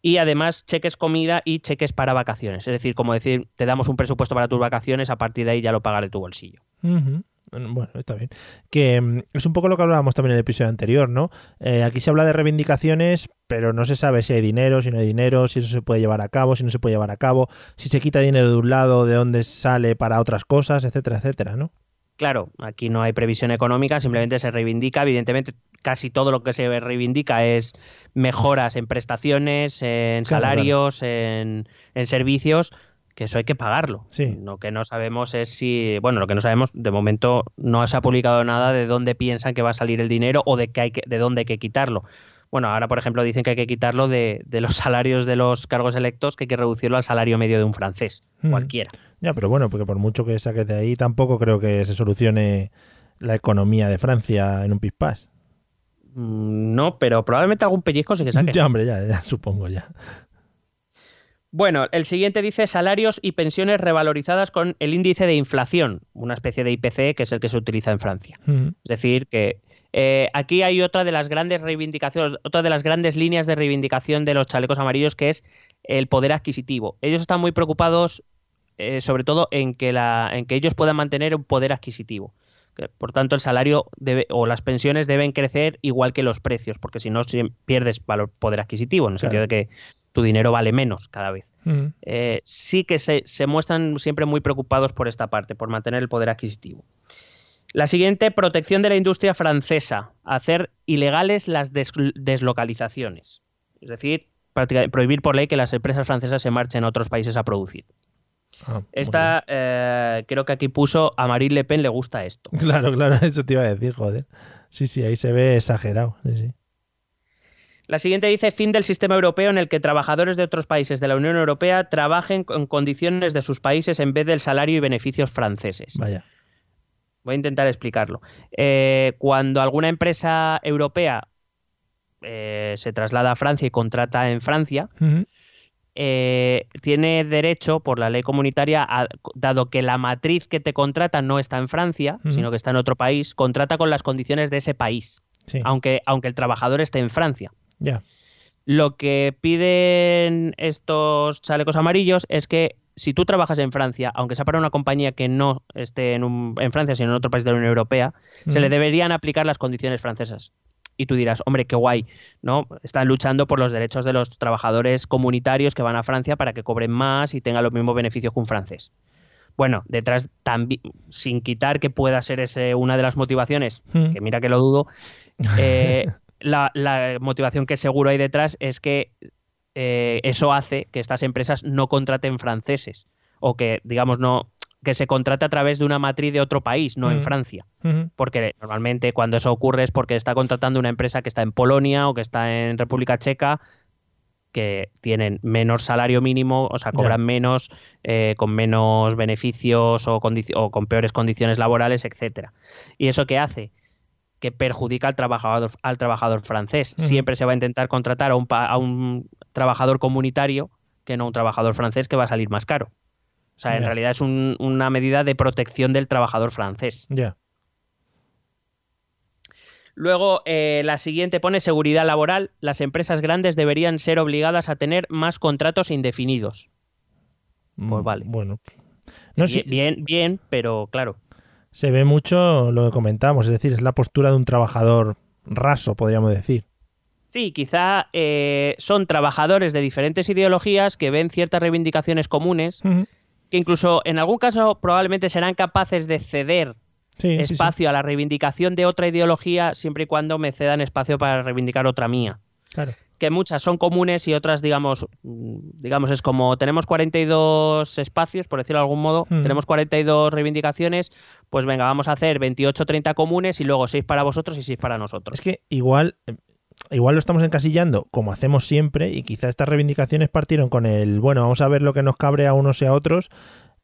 Y además cheques comida y cheques para vacaciones. Es decir, como decir, te damos un presupuesto para tus vacaciones, a partir de ahí ya lo pagaré tu bolsillo. Bueno, está bien. Que mm, es un poco lo que hablábamos también en el episodio anterior, ¿no? Eh, aquí se habla de reivindicaciones, pero no se sabe si hay dinero, si no hay dinero, si eso se puede llevar a cabo, si no se puede llevar a cabo, si se quita dinero de un lado, de dónde sale para otras cosas, etcétera, etcétera, ¿no? Claro, aquí no hay previsión económica, simplemente se reivindica. Evidentemente, casi todo lo que se reivindica es mejoras en prestaciones, en salarios, En, en, servicios, que eso hay que pagarlo. Sí. Lo que no sabemos es si, bueno, lo que no sabemos, de momento no se ha publicado nada de dónde piensan que va a salir el dinero o de, que hay que, de dónde hay que quitarlo. Bueno, ahora, por ejemplo, dicen que hay que quitarlo de, de, los salarios de los cargos electos, que hay que reducirlo al salario medio de un francés, mm. cualquiera. Ya, pero bueno, porque por mucho que saques de ahí, tampoco creo que se solucione la economía de Francia en un pispás. Mm, no, pero probablemente algún pellizco sí que saque. Ya, hombre, ya, ya supongo ya. Bueno, el siguiente dice salarios y pensiones revalorizadas con el índice de inflación, una especie de IPC que es el que se utiliza en Francia. Es decir, que eh, aquí hay otra de las grandes reivindicaciones, otra de las grandes líneas de reivindicación de los chalecos amarillos, que es el poder adquisitivo. Ellos están muy preocupados, eh, sobre todo, en que, la, en que ellos puedan mantener un poder adquisitivo. Por tanto, el salario debe, o las pensiones deben crecer igual que los precios, porque si no pierdes valor, poder adquisitivo, en el sentido de que tu dinero vale menos cada vez. Mm. Eh, sí que se, se, muestran siempre muy preocupados por esta parte, por mantener el poder adquisitivo. La siguiente, protección de la industria francesa, hacer ilegales las des deslocalizaciones. Es decir, prohibir por ley que las empresas francesas se marchen a otros países a producir. Ah, Esta, eh, creo que aquí puso a Marine Le Pen le gusta esto. Claro, claro, eso te iba a decir, joder. Sí, sí, ahí se ve exagerado. Sí, sí. La siguiente dice fin del sistema europeo en el que trabajadores de otros países de la Unión Europea trabajen con condiciones de sus países en vez del salario y beneficios franceses. Vaya. Voy a intentar explicarlo. Eh, cuando alguna empresa europea eh, se traslada a Francia y contrata en Francia, uh -huh. eh, tiene derecho por la ley comunitaria, a, dado que la matriz que te contrata no está en Francia, sino que está en otro país, contrata con las condiciones de ese país, Sí, aunque, aunque el trabajador esté en Francia. Lo que piden estos chalecos amarillos es que si tú trabajas en Francia, aunque sea para una compañía que no esté en, un- en Francia, sino en otro país de la Unión Europea, se le Ujú. deberían aplicar las condiciones francesas. Y tú dirás, hombre, qué guay, ¿no? Están luchando por los derechos de los trabajadores comunitarios que van a Francia para que cobren más y tengan los mismos beneficios que un francés. Bueno, detrás también, sin quitar que pueda ser ese una de las motivaciones, Mm. que mira que lo dudo, eh, la, la motivación que seguro hay detrás es que eh, eso hace que estas empresas no contraten franceses o que, digamos, no que se contrate a través de una matriz de otro país, no en. Francia. Porque normalmente cuando eso ocurre es porque está contratando una empresa que está en Polonia o que está en República Checa, que tienen menos salario mínimo, o sea, cobran menos, eh, con menos beneficios o, o con peores condiciones laborales, etcétera. ¿Y eso qué hace? Que perjudica al trabajador, al trabajador francés. Siempre se va a intentar contratar a un, a un trabajador comunitario que no un trabajador francés que va a salir más caro. O sea, en realidad es un- una medida de protección del trabajador francés. Ya. Luego, eh, la siguiente pone seguridad laboral. Las empresas grandes deberían ser obligadas a tener más contratos indefinidos. Pues Mm, vale. Bueno. No, bien, sí, bien, bien, pero claro. Se ve mucho lo que comentamos, es decir, es la postura de un trabajador raso, podríamos decir. Sí, quizá eh, son trabajadores de diferentes ideologías que ven ciertas reivindicaciones comunes, que incluso en algún caso probablemente serán capaces de ceder Sí, sí, sí. espacio a la reivindicación de otra ideología siempre y cuando me cedan espacio para reivindicar otra mía. Claro. Que muchas son comunes y otras, digamos, mm, digamos, es como tenemos 42 espacios, por decirlo de algún modo, Mm. tenemos 42 reivindicaciones, pues venga, vamos a hacer 28 30 comunes y luego 6 para vosotros y 6 para nosotros. Es que igual, eh, igual lo estamos encasillando como hacemos siempre y quizá estas reivindicaciones partieron con el, bueno, vamos a ver lo que nos cabrea a unos y a otros,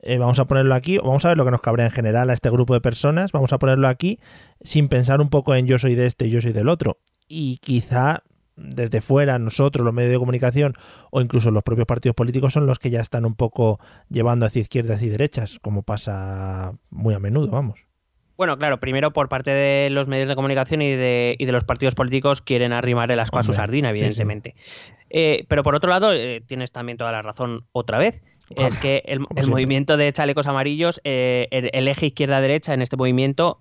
eh, vamos a ponerlo aquí, o vamos a ver lo que nos cabrea en general a este grupo de personas, vamos a ponerlo aquí sin pensar un poco en yo soy de este y yo soy del otro. Y quizá desde fuera nosotros, los medios de comunicación o incluso los propios partidos políticos son los que ya están un poco llevando hacia izquierdas y derechas, como pasa muy a menudo, vamos. Bueno, claro, primero por parte de los medios de comunicación y de, y de los partidos políticos quieren arrimar el asco a su sardina, sí, sí. evidentemente. Eh, pero por otro lado, eh, tienes también toda la razón otra vez. Es que el, movimiento de chalecos amarillos, eh, el, el eje izquierda-derecha en este movimiento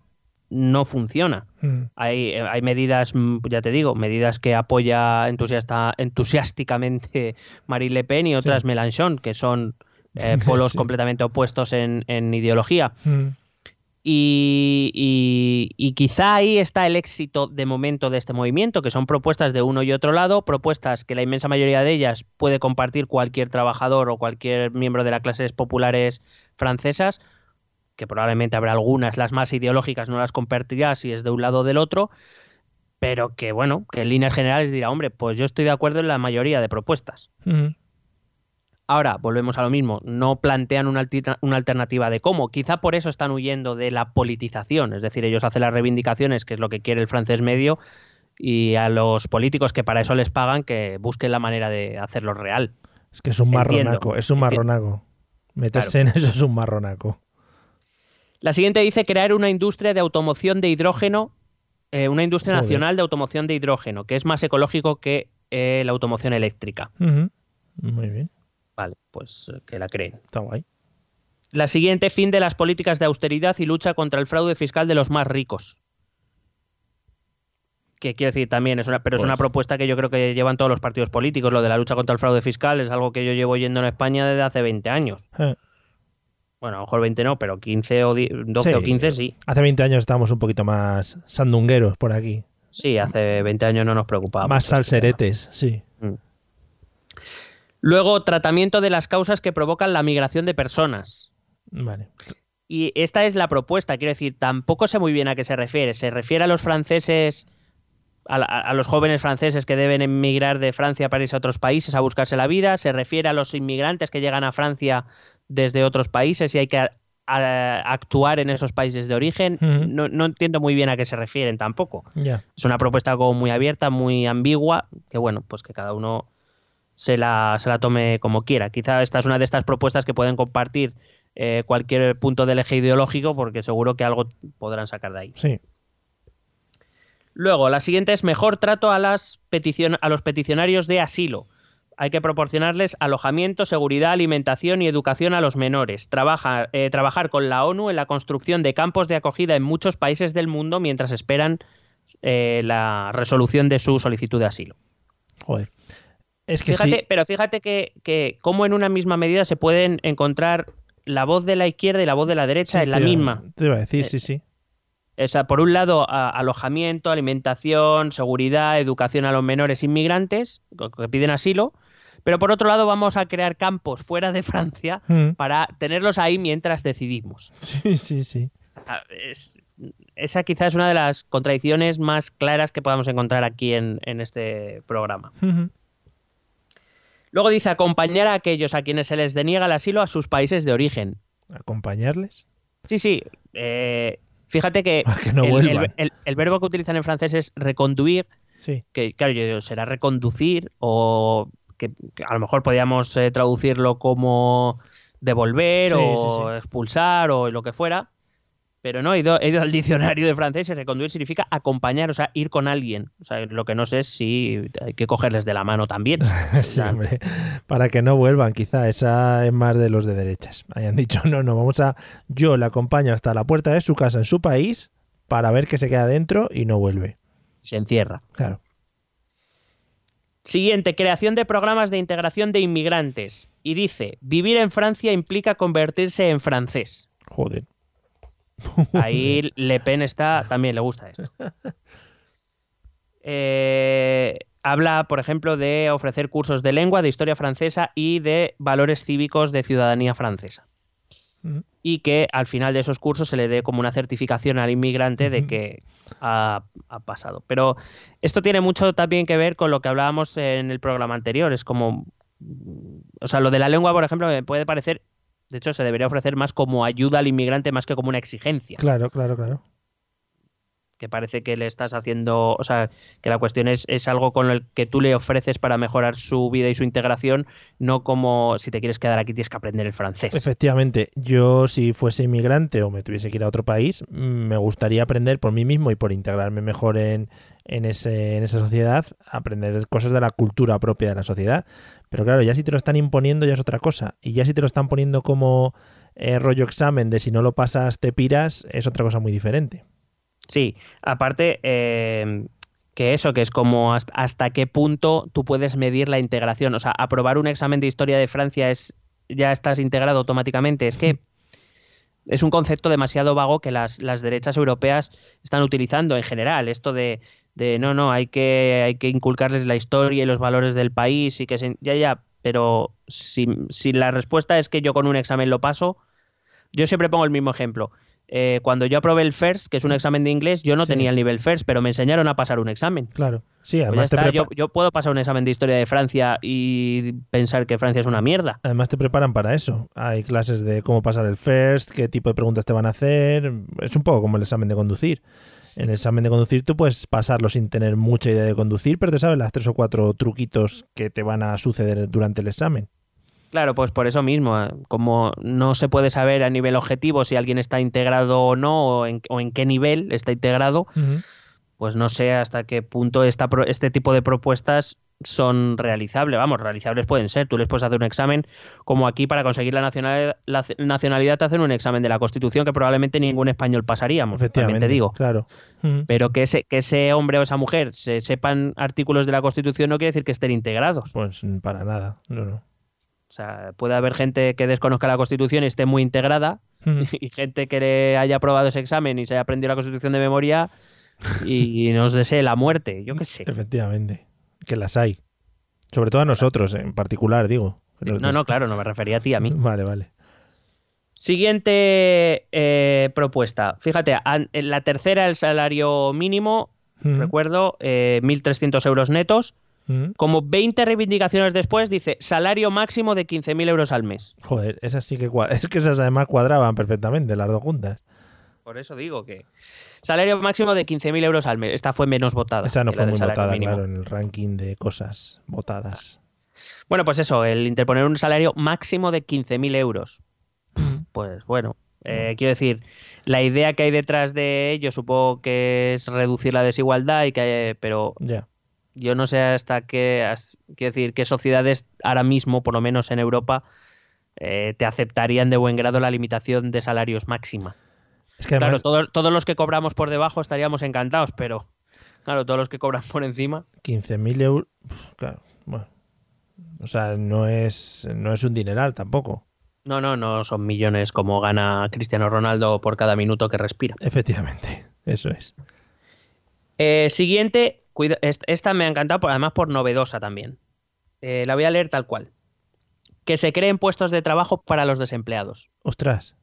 no funciona. Mm, Hay, eh, hay medidas, mm, ya te digo, medidas que apoya entusiasta, entusiásticamente Marine Le Pen y otras Mélenchon, que son eh, polos Sí. completamente opuestos en, en ideología. mm. Y, y- y quizá ahí está el éxito de momento de este movimiento, que son propuestas de uno y otro lado, propuestas que la inmensa mayoría de ellas puede compartir cualquier trabajador o cualquier miembro de las clases populares francesas, que probablemente habrá algunas, las más ideológicas no las compartirá si es de un lado o del otro, pero que bueno, que en líneas generales dirá, hombre, pues yo estoy de acuerdo en la mayoría de propuestas. Ahora, volvemos a lo mismo, no plantean una, alternativa de cómo. Quizá por eso están huyendo de la politización, es decir, ellos hacen las reivindicaciones, que es lo que quiere el francés medio, y a los políticos que para eso les pagan, que busquen la manera de hacerlo real. Es que es un Entiendo, marronaco, es un marronaco. Meterse en eso es un marronaco. La siguiente dice crear una industria de automoción de hidrógeno, eh, una industria Joder. nacional de automoción de hidrógeno, que es más ecológico que eh, la automoción eléctrica. Muy bien, Vale, pues eh, que la creen. está guay. La siguiente, fin de las políticas de austeridad y lucha contra el fraude fiscal de los más ricos. Que quiero decir también, es una, pero es Pues- una propuesta que yo creo que llevan todos los partidos políticos. Lo de la lucha contra el fraude fiscal es algo que yo llevo yendo en España desde hace 20 años. Bueno, a lo mejor 20 no, pero 15 o 10 12 Sí. o 15 sí. Hace 20 años estábamos un poquito más sandungueros por aquí. Sí, hace 20 años no nos preocupaba. más este salseretes, sí. Luego, tratamiento de las causas que provocan la migración de personas. Vale. Y esta es la propuesta, quiero decir, tampoco sé muy bien a qué se refiere. ¿Se refiere a los franceses, a, la- a los jóvenes franceses que deben emigrar de Francia para irse a otros países a buscarse la vida? ¿Se refiere a los inmigrantes que llegan a Francia desde otros países y hay que a- a- actuar en esos países de origen? No, no entiendo muy bien a qué se refieren tampoco. Es una propuesta como muy abierta, muy ambigua, que bueno, pues que cada uno se la, se la tome como quiera. Quizá esta es una de estas propuestas que pueden compartir eh, cualquier punto del eje ideológico, porque seguro que algo podrán sacar de ahí. Sí. Luego, la siguiente es mejor trato a, las peticion- a los peticionarios de asilo. Hay que proporcionarles alojamiento, seguridad, alimentación y educación a los menores. Trabaja- eh, trabajar con la ONU en la construcción de campos de acogida en muchos países del mundo mientras esperan eh, la resolución de su solicitud de asilo. Joder. Es que Fíjate, sí. pero fíjate que, que cómo en una misma medida se pueden encontrar la voz de la izquierda y la voz de la derecha sí, en la te misma. Te iba a decir, Eh, sí, sí. O sea, por un lado, a- alojamiento, alimentación, seguridad, educación a los menores inmigrantes que piden asilo, pero por otro lado vamos a crear campos fuera de Francia Mm. para tenerlos ahí mientras decidimos. Sí, sí, sí. Es- esa quizás es una de las contradicciones más claras que podamos encontrar aquí en, en este programa. Luego dice acompañar a aquellos a quienes se les deniega el asilo a sus países de origen. Acompañarles. Sí, sí. eh, fíjate que, que no el, vuelvan. el- el- el verbo que utilizan en francés es reconduir, Sí. que claro, yo digo, será reconducir o que, a lo mejor podíamos eh, traducirlo como devolver Sí, o sí, sí. expulsar o lo que fuera. Pero no, he ido, he ido al diccionario de francés y reconduir significa acompañar, o sea, ir con alguien. O sea, lo que no sé es si hay que cogerles de la mano también. Sí, hombre, para que no vuelvan, quizá. Esa es más de los de derechas. Hayan dicho, no, no, vamos a. Yo le acompaño hasta la puerta de su casa en su país para ver que se queda dentro y no vuelve. se encierra. Claro. Siguiente, creación de programas de integración de inmigrantes. Y dice, vivir en Francia implica convertirse en francés. Joder. Ahí Le Pen está, también le gusta esto. Eh, habla, por ejemplo, de ofrecer cursos de lengua, de historia francesa y de valores cívicos de ciudadanía francesa. Y que al final de esos cursos se le dé como una certificación al inmigrante de que ha, ha pasado. Pero esto tiene mucho también que ver con lo que hablábamos en el programa anterior. Es como. O sea, lo de la lengua, por ejemplo, me puede parecer. De hecho, se debería ofrecer más como ayuda al inmigrante más que como una exigencia Claro, claro, claro. Que parece que le estás haciendo, o sea, que la cuestión es, es algo con el que tú le ofreces para mejorar su vida y su integración, no como si te quieres quedar aquí tienes que aprender el francés. Efectivamente, yo si fuese inmigrante o me tuviese que ir a otro país, mm, me gustaría aprender por mí mismo y por integrarme mejor en, en, ese, en esa sociedad, aprender cosas de la cultura propia de la sociedad. Pero claro, ya si te lo están imponiendo ya es otra cosa. Y ya si te lo están poniendo como eh, rollo examen de si no lo pasas te piras, es otra cosa muy diferente. Sí, aparte eh, que eso, que es como hasta, hasta qué punto tú puedes medir la integración. O sea, aprobar un examen de historia de Francia es ya estás integrado automáticamente. Es que es un concepto demasiado vago que las, las derechas europeas están utilizando en general. Esto de, de no, no, hay que, hay que inculcarles la historia y los valores del país y que se, ya, ya, pero si, si la respuesta es que yo con un examen lo paso, yo siempre pongo el mismo ejemplo. Eh, cuando yo aprobé el FIRST, que es un examen de inglés, yo no Sí. tenía el nivel FIRST, pero me enseñaron a pasar un examen. Claro. Sí, Pues además, te, prepa- yo, yo puedo pasar un examen de historia de Francia y pensar que Francia es una mierda. además te preparan para eso. Hay clases de cómo pasar el first, qué tipo de preguntas te van a hacer. Es un poco como el examen de conducir. En el examen de conducir tú puedes pasarlo sin tener mucha idea de conducir, pero te sabes las tres o cuatro truquitos que te van a suceder durante el examen. Claro, pues por eso mismo, eh, como no se puede saber a nivel objetivo si alguien está integrado o no, o en, o en qué nivel está integrado, pues no sé hasta qué punto esta, este tipo de propuestas son realizables. Vamos, realizables pueden ser. Tú les puedes hacer un examen, como aquí para conseguir la nacionalidad, la c- nacionalidad te hacen un examen de la Constitución que probablemente ningún español pasaríamos. También Efectivamente. te digo. Claro. Pero que ese, que ese hombre o esa mujer se sepan artículos de la Constitución no quiere decir que estén integrados. Pues mm, para nada. No, no. O sea, puede haber gente que desconozca la Constitución y esté muy integrada, y gente que le haya aprobado ese examen y se haya aprendido la Constitución de memoria y nos desee la muerte. Yo qué sé. Efectivamente. Que las hay. Sobre todo a nosotros, en particular, digo. Sí, No, no, claro, no me refería a ti, a mí. Vale, vale. Siguiente eh, propuesta. Fíjate, en la tercera, el salario mínimo, recuerdo, eh, 1.300 euros netos. Ujú. Como 20 reivindicaciones después, dice salario máximo de 15.000 euros al mes. Joder, esas sí que es que esas además cuadraban perfectamente, las dos juntas. Por eso digo que. Salario máximo de 15.000 euros al mes. Esta fue menos votada. Esa no fue muy votada, mínimo. claro, en el ranking de cosas votadas. Bueno, pues eso, el interponer un salario máximo de 15.000 euros. Pues bueno, eh, quiero decir, la idea que hay detrás de ello supongo que es reducir la desigualdad y que, pero Ya. Yo no sé hasta qué, as- quiero decir, qué sociedades ahora mismo, por lo menos en Europa, eh, te aceptarían de buen grado la limitación de salarios máxima. Es que Claro, todos, todos los que cobramos por debajo estaríamos encantados, pero claro, todos los que cobran por encima. 15.000 euros. Claro, bueno. O sea, no es, no es un dineral tampoco. No, no, no son millones como gana Cristiano Ronaldo por cada minuto que respira. Efectivamente, eso es. Eh, siguiente, cuida- esta me ha encantado, además por novedosa también. Eh, la voy a leer tal cual. Que se creen puestos de trabajo para los desempleados. Ostras.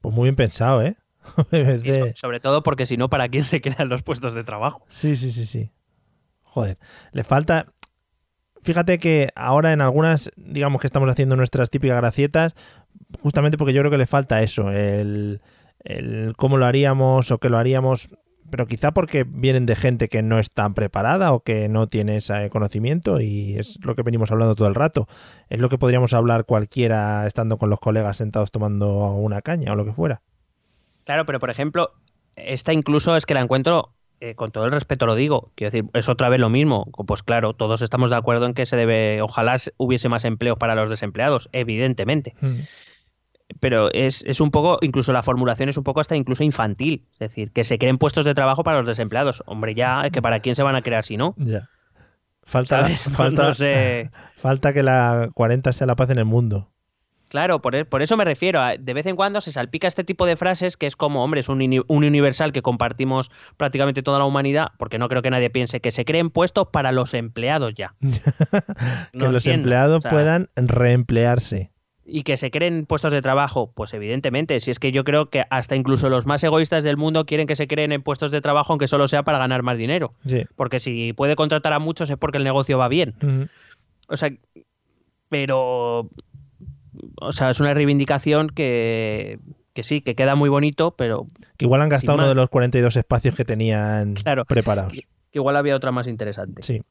Pues muy bien pensado, ¿eh? De- sobre todo porque si no, ¿para quién se crean los puestos de trabajo? Sí, sí, sí, sí. Joder. Le falta. Fíjate que ahora en algunas, digamos que estamos haciendo nuestras típicas gracietas, justamente porque yo creo que le falta eso, el, el cómo lo haríamos o qué lo haríamos. Pero quizá porque vienen de gente que no es tan preparada o que no tiene ese conocimiento y es lo que venimos hablando todo el rato. Es lo que podríamos hablar cualquiera estando con los colegas sentados tomando una caña o lo que fuera. Claro, pero por ejemplo, esta incluso es que la encuentro, eh, con todo el respeto lo digo, quiero decir, es otra vez lo mismo. Pues claro, todos estamos de acuerdo en que se debe, ojalá hubiese más empleos para los desempleados, evidentemente. Mm pero es, es, un poco, incluso la formulación es un poco hasta incluso infantil. Es decir, que se creen puestos de trabajo para los desempleados. Hombre, ya, que para quién se van a crear si no. Ya. Falta, falta, falta que la 40 sea la paz en el mundo. Claro, por, e, por, eso me refiero. de vez en cuando se salpica este tipo de frases que es como, hombre, es un, un, universal que compartimos prácticamente toda la humanidad, porque no creo que nadie piense que se creen puestos para los empleados ya. que los empleados puedan reemplearse y que se creen puestos de trabajo, pues evidentemente, si es que yo creo que hasta incluso los más egoístas del mundo quieren que se creen en puestos de trabajo aunque solo sea para ganar más dinero. Porque si puede contratar a muchos es porque el negocio va bien. O sea, pero o sea, es una reivindicación que, que sí, que queda muy bonito, pero que igual han gastado uno de los 42 espacios que tenían preparados. Que igual había otra más interesante. Sí.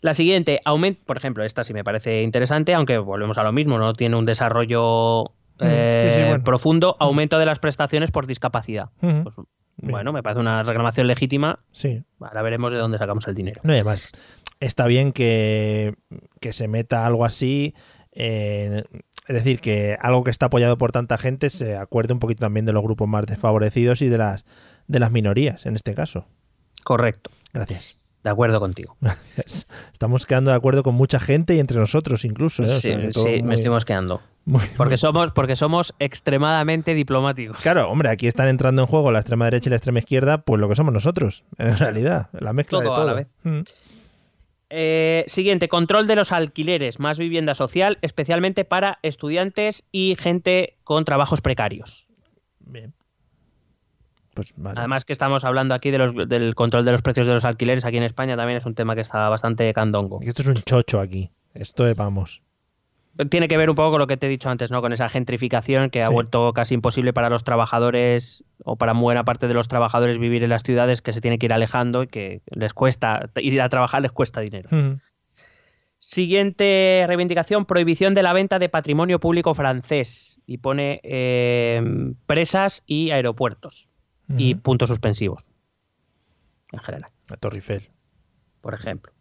La siguiente, aumento, por ejemplo, esta sí me parece interesante, aunque volvemos a lo mismo, no tiene un desarrollo mm, eh, profundo, aumento de las prestaciones por discapacidad. Pues, bueno, me parece una reclamación legítima. Sí. Ahora veremos de dónde sacamos el dinero. No, además, está bien que, se meta algo así. es decir, que algo que está apoyado por tanta gente se acuerde un poquito también de los grupos más desfavorecidos y de las, de las minorías, en este caso. Correcto. Gracias. De acuerdo contigo. Estamos quedando de acuerdo con mucha gente y entre nosotros incluso. ¿eh? Sí, me estamos quedando. porque, Somos, porque somos extremadamente diplomáticos. Claro, hombre, aquí están entrando en juego la extrema derecha y la extrema izquierda, pues lo que somos nosotros, en realidad. La mezcla de todo. A la vez. Mm. Eh, siguiente, control de los alquileres, más vivienda social, especialmente para estudiantes y gente con trabajos precarios. Bien. Pues Además que estamos hablando aquí de los, del control de los precios de los alquileres aquí en España también es un tema que está bastante candongo. esto es un chocho aquí. Esto es, vamos. Tiene que ver un poco con lo que te he dicho antes, ¿no? Con esa gentrificación que ha vuelto casi imposible para los trabajadores o para buena parte de los trabajadores vivir en las ciudades que se tiene que ir alejando y que les cuesta ir a trabajar les cuesta dinero. Siguiente reivindicación, prohibición de la venta de patrimonio público francés. Y pone eh, presas y aeropuertos y puntos suspensivos. En general. La Torre Eiffel. Por ejemplo.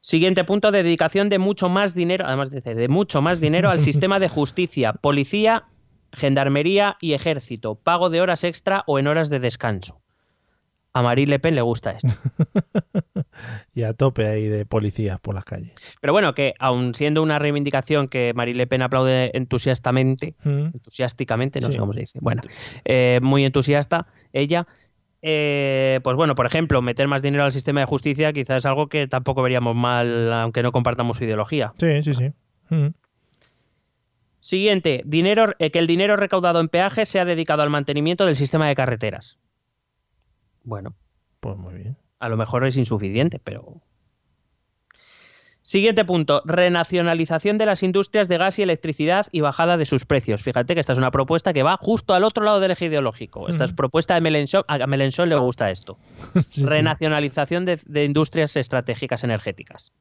Siguiente punto, dedicación de mucho más dinero, además dice, de mucho más dinero al sistema de justicia, policía, gendarmería y ejército, pago de horas extra o en horas de descanso. A Marie Le Pen le gusta esto. y a tope ahí de policías por las calles. Pero bueno, que aun siendo una reivindicación que Marie Le Pen aplaude entusiastamente, entusiásticamente, no sé cómo se dice, bueno, eh, muy entusiasta ella, eh, pues bueno, por ejemplo, meter más dinero al sistema de justicia quizás es algo que tampoco veríamos mal, aunque no compartamos su ideología. Sí, sí, sí. Siguiente, dinero, eh, que el dinero recaudado en peajes sea dedicado al mantenimiento del sistema de carreteras. Bueno. Pues muy bien. A lo mejor es insuficiente, pero... Siguiente punto, renacionalización de las industrias de gas y electricidad y bajada de sus precios. Fíjate que esta es una propuesta que va justo al otro lado del eje ideológico. Esta es propuesta de Melenchon, a Melenchon le gusta esto. renacionalización De, industrias estratégicas energéticas.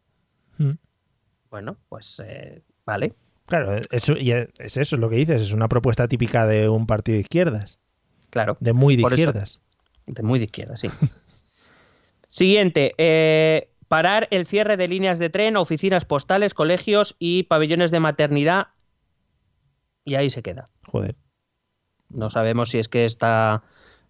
Bueno, pues eh, vale. Claro, eso, y es eso, es lo que dices, es una propuesta típica de un partido de izquierdas. Claro. De muy de izquierdas. De muy de izquierda, sí. Siguiente, eh, parar el cierre de líneas de tren, oficinas postales, colegios y pabellones de maternidad. Y ahí se queda. Joder. No sabemos si es que está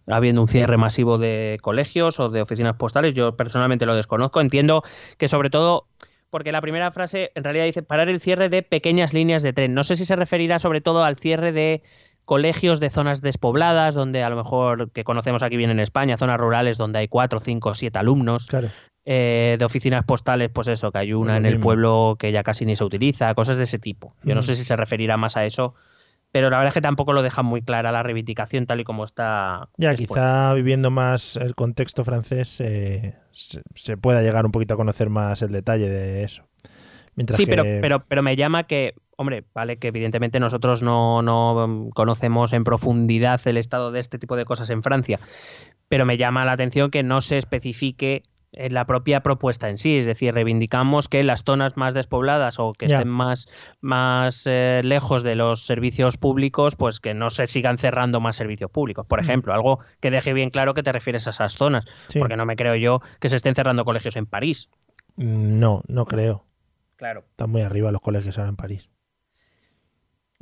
habiendo un cierre masivo de colegios o de oficinas postales. Yo personalmente lo desconozco. Entiendo que sobre todo porque la primera frase en realidad dice parar el cierre de pequeñas líneas de tren. No sé si se referirá sobre todo al cierre de colegios de zonas despobladas, donde a lo mejor, que conocemos aquí bien en España, zonas rurales donde hay cuatro, cinco, siete alumnos. Eh, de oficinas postales, pues eso, que hay una en el pueblo que ya casi ni se utiliza, cosas de ese tipo. Yo no sé si se referirá más a eso, pero la verdad es que tampoco lo deja muy clara la reivindicación tal y como está. Ya, quizá viviendo más el contexto francés eh, se, pueda llegar un poquito a conocer más el detalle de eso. sí, pero, pero, pero me llama que hombre, vale que evidentemente nosotros no, conocemos en profundidad el estado de este tipo de cosas en Francia, pero me llama la atención que no se especifique en la propia propuesta en sí, es decir, reivindicamos que las zonas más despobladas o que estén más, más eh, lejos de los servicios públicos, pues que no se sigan cerrando más servicios públicos. Por Mm. ejemplo, algo que deje bien claro que te refieres a esas zonas, Sí. porque no me creo yo que se estén cerrando colegios en París. No, no creo. Claro. Están muy arriba los colegios ahora en París.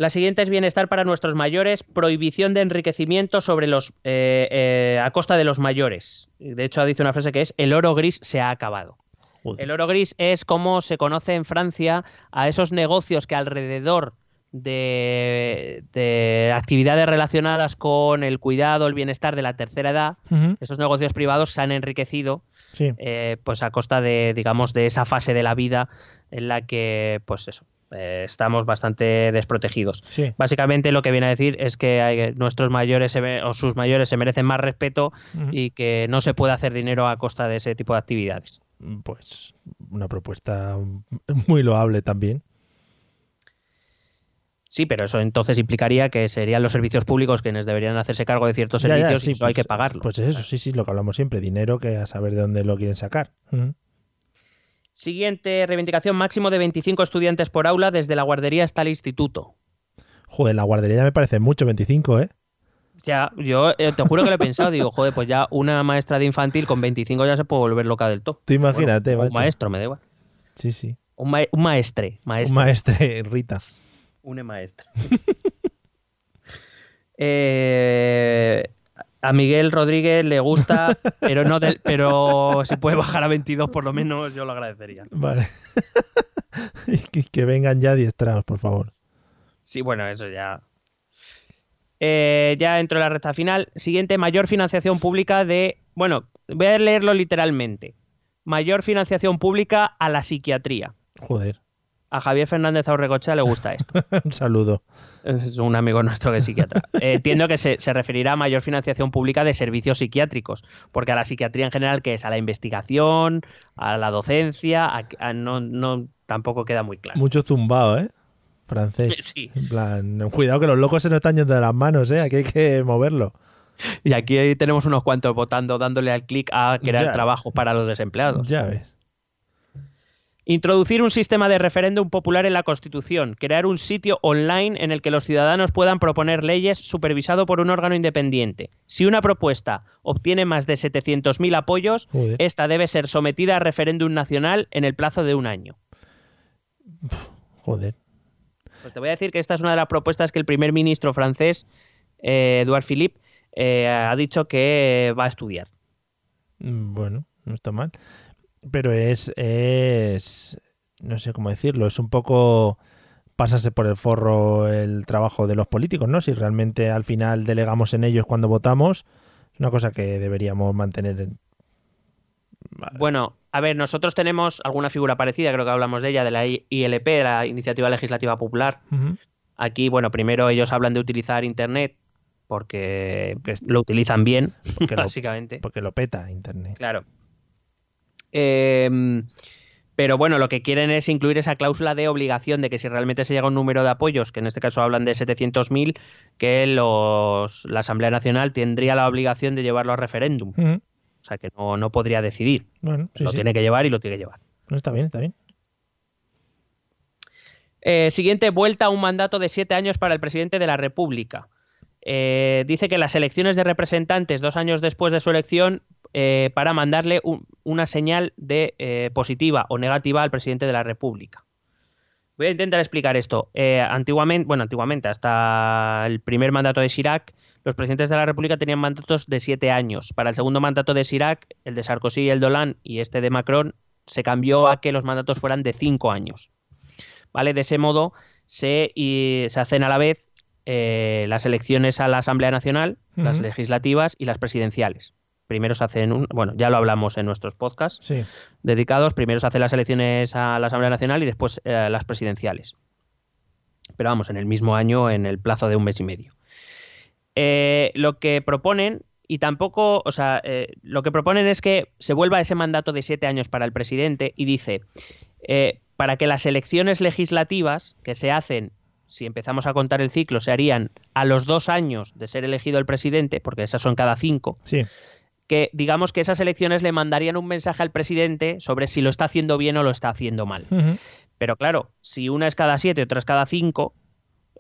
La siguiente es bienestar para nuestros mayores, prohibición de enriquecimiento sobre los eh, eh, a costa de los mayores. De hecho, dice una frase que es el oro gris se ha acabado. Joder. El oro gris es como se conoce en Francia a esos negocios que alrededor de, de actividades relacionadas con el cuidado, el bienestar de la tercera edad, esos negocios privados se han enriquecido Sí. eh, pues a costa de, digamos, de esa fase de la vida en la que, pues eso, eh, estamos bastante desprotegidos. Sí. Básicamente lo que viene a decir es que hay- nuestros mayores se o sus mayores se merecen más respeto y que no se puede hacer dinero a costa de ese tipo de actividades. Pues una propuesta muy loable también. Sí, pero eso entonces implicaría que serían los servicios públicos quienes deberían hacerse cargo de ciertos Ya, ya, servicios sí, y eso hay pues- que pagarlo. Pues eso, sí, sí, lo que hablamos siempre, dinero que a saber de dónde lo quieren sacar. Ujú. Siguiente reivindicación, máximo de 25 estudiantes por aula desde la guardería hasta el instituto. Joder, la guardería ya me parece mucho, 25, ¿eh? Ya, yo eh, te juro que lo he pensado, digo, joder, pues ya una maestra de infantil con 25 ya se puede volver loca del todo. Tú imagínate, Bueno, un maestro, me da igual. Sí, sí. Un, ma- un maestre, maestre. Un maestre, Rita. Une maestra. Eh, a Miguel Rodríguez le gusta, pero no del- pero si puede bajar a 22 por lo menos, yo lo agradecería. Vale. Que, que vengan ya adiestrados, por favor. Sí, bueno, eso ya. Eh, ya entro en la recta final. Siguiente, mayor financiación pública de. Bueno, voy a leerlo literalmente. Mayor financiación pública a la psiquiatría. Joder. A Javier Fernández Aurrecochea le gusta esto. Un saludo. Es un amigo nuestro que es psiquiatra. Eh, entiendo que se, se referirá a mayor financiación pública de servicios psiquiátricos, porque a la psiquiatría en general, que es a la investigación, a la docencia, a- a- no, no, tampoco queda muy claro. Mucho zumbao, ¿eh? Francés. Sí. En plan, cuidado que los locos se nos están yendo de las manos, ¿eh? Aquí hay que moverlo. Y aquí tenemos unos cuantos votando, dándole al clic a crear Ya. trabajo para los desempleados. Ya ves. Introducir un sistema de referéndum popular en la Constitución. Crear un sitio online en el que los ciudadanos puedan proponer leyes supervisado por un órgano independiente. Si una propuesta obtiene más de 700.000 apoyos, Joder. esta debe ser sometida a referéndum nacional en el plazo de un año. Joder. Pues te voy a decir que esta es una de las propuestas que el primer ministro francés, eh, Edouard Philippe, eh, ha dicho que va a estudiar. Mm, Bueno, no está mal. Pero es, es, no sé cómo decirlo, es un poco pasarse por el forro el trabajo de los políticos, ¿no? Si realmente al final delegamos en ellos cuando votamos, es una cosa que deberíamos mantener. en- Bueno, a ver, nosotros tenemos alguna figura parecida, creo que hablamos de ella, de la ILP, de la Iniciativa Legislativa Popular. Aquí, bueno, primero ellos hablan de utilizar Internet porque lo utilizan bien, Porque lo, básicamente. porque lo peta Internet. Claro. Em, pero bueno, lo que quieren es incluir esa cláusula de obligación de que si realmente se llega a un número de apoyos, que en este caso hablan de 700.000, que los, la Asamblea Nacional tendría la obligación de llevarlo a referéndum. O sea, que no, no podría decidir. Bueno, sí, lo sí. tiene que llevar y lo tiene que llevar. No, está bien, está bien. Eh, siguiente, vuelta a un mandato de siete años para el presidente de la República. Eh, dice que las elecciones de representantes dos años después de su elección eh, para mandarle un- una señal de eh, positiva o negativa al presidente de la República. Voy a intentar explicar esto. Eh, antiguamente, bueno, antiguamente, hasta el primer mandato de Chirac, los presidentes de la República tenían mandatos de siete años. Para el segundo mandato de Chirac, el de Sarkozy y el Dolan y este de Macron, se cambió a que los mandatos fueran de cinco años. ¿Vale? De ese modo se, y se hacen a la vez eh, las elecciones a la Asamblea Nacional, las legislativas y las presidenciales. Primero se hacen, un, bueno, ya lo hablamos en nuestros podcasts Sí. dedicados, primero se hacen las elecciones a la Asamblea Nacional y después eh, las presidenciales. Pero vamos, en el mismo año, en el plazo de un mes y medio. Eh, lo que proponen, y tampoco, o sea, eh, lo que proponen es que se vuelva ese mandato de siete años para el presidente y dice, eh, para que las elecciones legislativas que se hacen, si empezamos a contar el ciclo, se harían a los dos años de ser elegido el presidente, porque esas son cada cinco, Sí. Que digamos que esas elecciones le mandarían un mensaje al presidente sobre si lo está haciendo bien o lo está haciendo mal. Pero claro, si una es cada siete, otra es cada cinco,